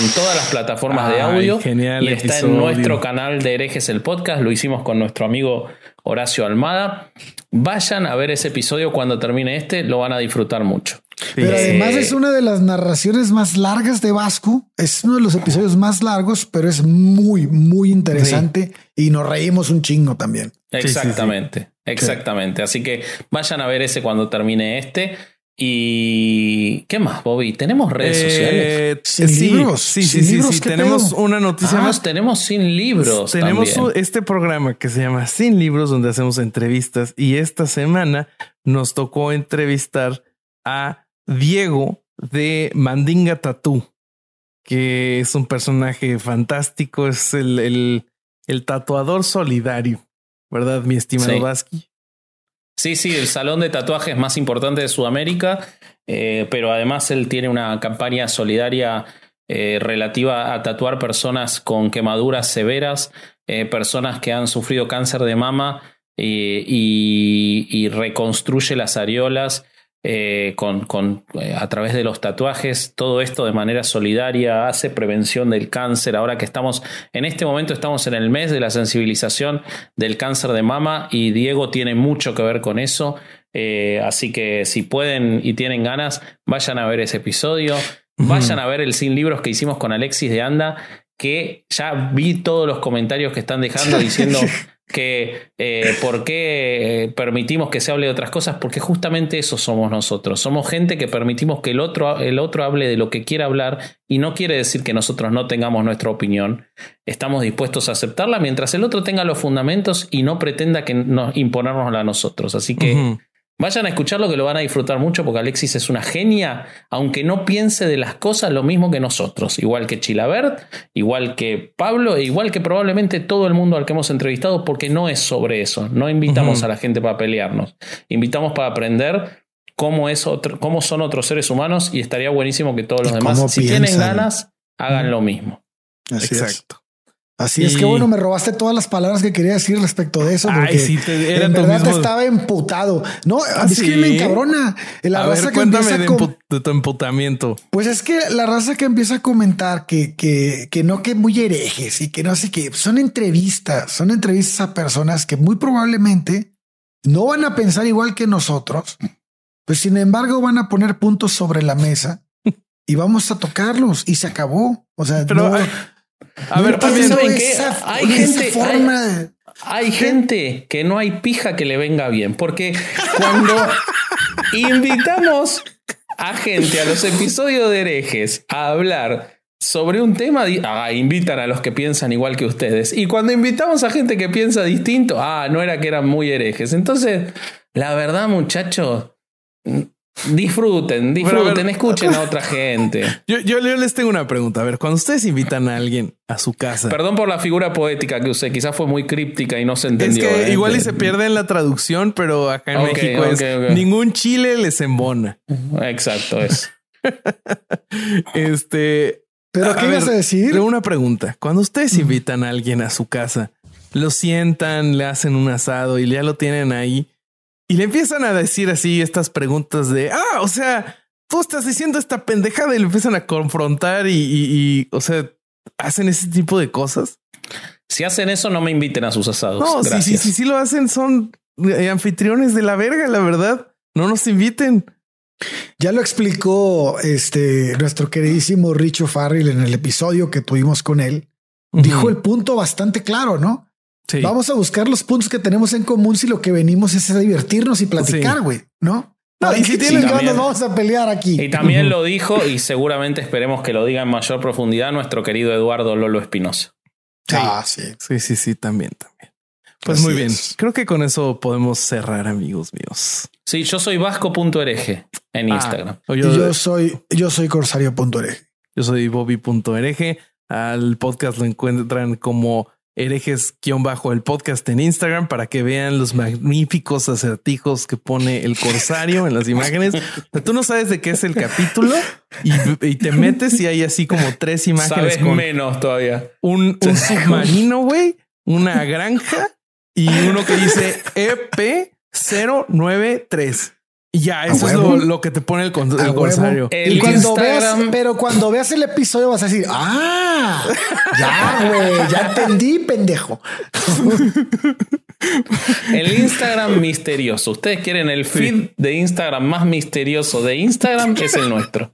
[SPEAKER 3] en, todas las plataformas de audio y está en nuestro canal de herejes el podcast. Lo hicimos con nuestro amigo Horacio Almada. Vayan a ver ese episodio cuando termine este, lo van a disfrutar mucho.
[SPEAKER 2] Pero además es una de las narraciones más largas de Vasco. Es uno de los episodios más largos, pero es muy, muy interesante y nos reímos un chingo también.
[SPEAKER 3] Exactamente, exactamente. Así que vayan a ver ese cuando termine este. Y ¿qué más, Bobby? ¿Tenemos redes
[SPEAKER 1] eh,
[SPEAKER 3] sociales? Sin
[SPEAKER 1] libros. Sí, sí, sí, sí. Tenemos una noticia ah, más.
[SPEAKER 3] Tenemos sin libros.
[SPEAKER 1] Tenemos este programa que se llama Sin Libros, donde hacemos entrevistas. Y esta semana nos tocó entrevistar a Diego de Mandinga Tatú, que es un personaje fantástico, es el, el, tatuador solidario, ¿verdad, mi estimado Vasqui?
[SPEAKER 3] Sí, sí, el salón de tatuajes más importante de Sudamérica, eh, pero además él tiene una campaña solidaria eh, relativa a tatuar personas con quemaduras severas, eh, personas que han sufrido cáncer de mama y reconstruye las areolas eh, con, con, eh, a través de los tatuajes, todo esto de manera solidaria, hace prevención del cáncer. Ahora que estamos, en este momento estamos en el mes de la sensibilización del cáncer de mama y Diego tiene mucho que ver con eso. Eh, así que si pueden y tienen ganas, vayan a ver ese episodio. Vayan a ver el Sin Libros que hicimos con Alexis de Anda, que ya vi todos los comentarios que están dejando diciendo que eh, por qué permitimos que se hable de otras cosas, porque justamente eso somos nosotros. Somos gente que permitimos que el otro, el otro hable de lo que quiera hablar y no quiere decir que nosotros no tengamos nuestra opinión. Estamos dispuestos a aceptarla mientras el otro tenga los fundamentos y no pretenda que nos imponernos a nosotros. Así que Vayan a escucharlo que lo van a disfrutar mucho porque Alexis es una genia, aunque no piense de las cosas lo mismo que nosotros, igual que Chilabert, igual que Pablo e igual que probablemente todo el mundo al que hemos entrevistado, porque no es sobre eso, no invitamos a la gente para pelearnos, invitamos para aprender cómo, es otro, cómo son otros seres humanos y estaría buenísimo que todos los demás, si tienen ganas, hagan lo mismo.
[SPEAKER 1] Exacto.
[SPEAKER 2] Así es que bueno, me robaste todas las palabras que quería decir respecto de eso. Porque sí, te, en verdad te estaba emputado. No, ¿Ah, es que me encabrona.
[SPEAKER 1] La raza que empieza de, de, tu emputamiento.
[SPEAKER 2] Pues es que la raza que empieza a comentar que, que, que no, que muy herejes y que no sé qué. Son entrevistas, son entrevistas a personas que muy probablemente no van a pensar igual que nosotros. Pues sin embargo van a poner puntos sobre la mesa y vamos a tocarlos y se acabó. O sea, no,
[SPEAKER 3] a ver, también ¿saben qué? Hay gente, hay, hay gente que no hay pija que le venga bien, porque cuando invitamos a gente a los episodios de herejes a hablar sobre un tema, ah, invitan a los que piensan igual que ustedes. Y cuando invitamos a gente que piensa distinto, ah, no era que eran muy herejes. Entonces, la verdad, muchachos, disfruten, disfruten, escuchen a otra gente.
[SPEAKER 1] Yo, yo, les tengo una pregunta. A ver, cuando ustedes invitan a alguien a su casa.
[SPEAKER 3] Perdón por la figura poética que usé, quizás fue muy críptica y no se entendió.
[SPEAKER 1] Es que ¿eh? igual y se pierde en la traducción, pero acá en México es ningún chile les embona.
[SPEAKER 3] Exacto, es.
[SPEAKER 1] este.
[SPEAKER 2] ¿Pero qué ibas a decir?
[SPEAKER 1] Una pregunta. Cuando ustedes invitan a alguien a su casa, lo sientan, le hacen un asado y ya lo tienen ahí y le empiezan a decir así estas preguntas de, ah, o sea, tú estás diciendo esta pendejada y le empiezan a confrontar y, o sea, hacen ese tipo de cosas.
[SPEAKER 3] Si hacen eso, no me inviten a sus asados.
[SPEAKER 1] No, sí, sí, sí, sí lo hacen, son eh, anfitriones de la verga, la verdad. No nos inviten.
[SPEAKER 2] Ya lo explicó este nuestro queridísimo Richo Farrell en el episodio que tuvimos con él. Dijo el punto bastante claro, ¿no? Vamos a buscar los puntos que tenemos en común si lo que venimos es a divertirnos y platicar, güey, ¿no? No, y si tienen nos vamos a pelear aquí.
[SPEAKER 3] Y también lo dijo, y seguramente esperemos que lo diga en mayor profundidad, nuestro querido Eduardo Lolo Espinosa.
[SPEAKER 2] Ah, sí.
[SPEAKER 1] Sí, sí, sí, también, también. Pues muy bien. Creo que con eso podemos cerrar, amigos míos.
[SPEAKER 3] Sí, yo soy vasco.hereje en ah, Instagram.
[SPEAKER 2] yo, yo, soy, yo soy corsario.hereje.
[SPEAKER 1] Yo soy bobby.hereje. Al podcast lo encuentran como herejes-bajo el podcast en Instagram para que vean los magníficos acertijos que pone el corsario en las imágenes. tú no sabes de qué es el capítulo y, te metes y hay así como tres imágenes.
[SPEAKER 3] con menos todavía.
[SPEAKER 1] Un, un submarino, güey, una granja y uno que dice EP 093. Y ya, eso es lo, que te pone el, corsario.
[SPEAKER 2] y cuando veas, pero cuando veas el episodio vas a decir, ah, ya, güey, ya entendí, pendejo.
[SPEAKER 3] el Instagram misterioso. Ustedes quieren el feed de Instagram más misterioso de Instagram, es el nuestro.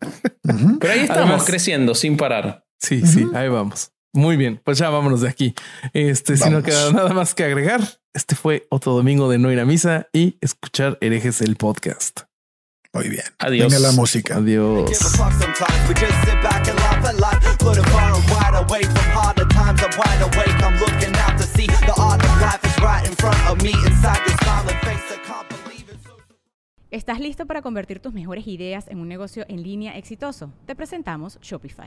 [SPEAKER 3] Pero ahí estamos creciendo sin parar.
[SPEAKER 1] Sí, sí, ahí vamos. Muy bien, pues ya vámonos de aquí. Este, si no queda nada más que agregar, este fue otro domingo de no ir a misa y escuchar herejes el podcast.
[SPEAKER 2] Muy bien.
[SPEAKER 3] Adiós.
[SPEAKER 2] Venga la música.
[SPEAKER 1] Adiós.
[SPEAKER 4] ¿Estás listo para convertir tus mejores ideas en un negocio en línea exitoso? Te presentamos Shopify.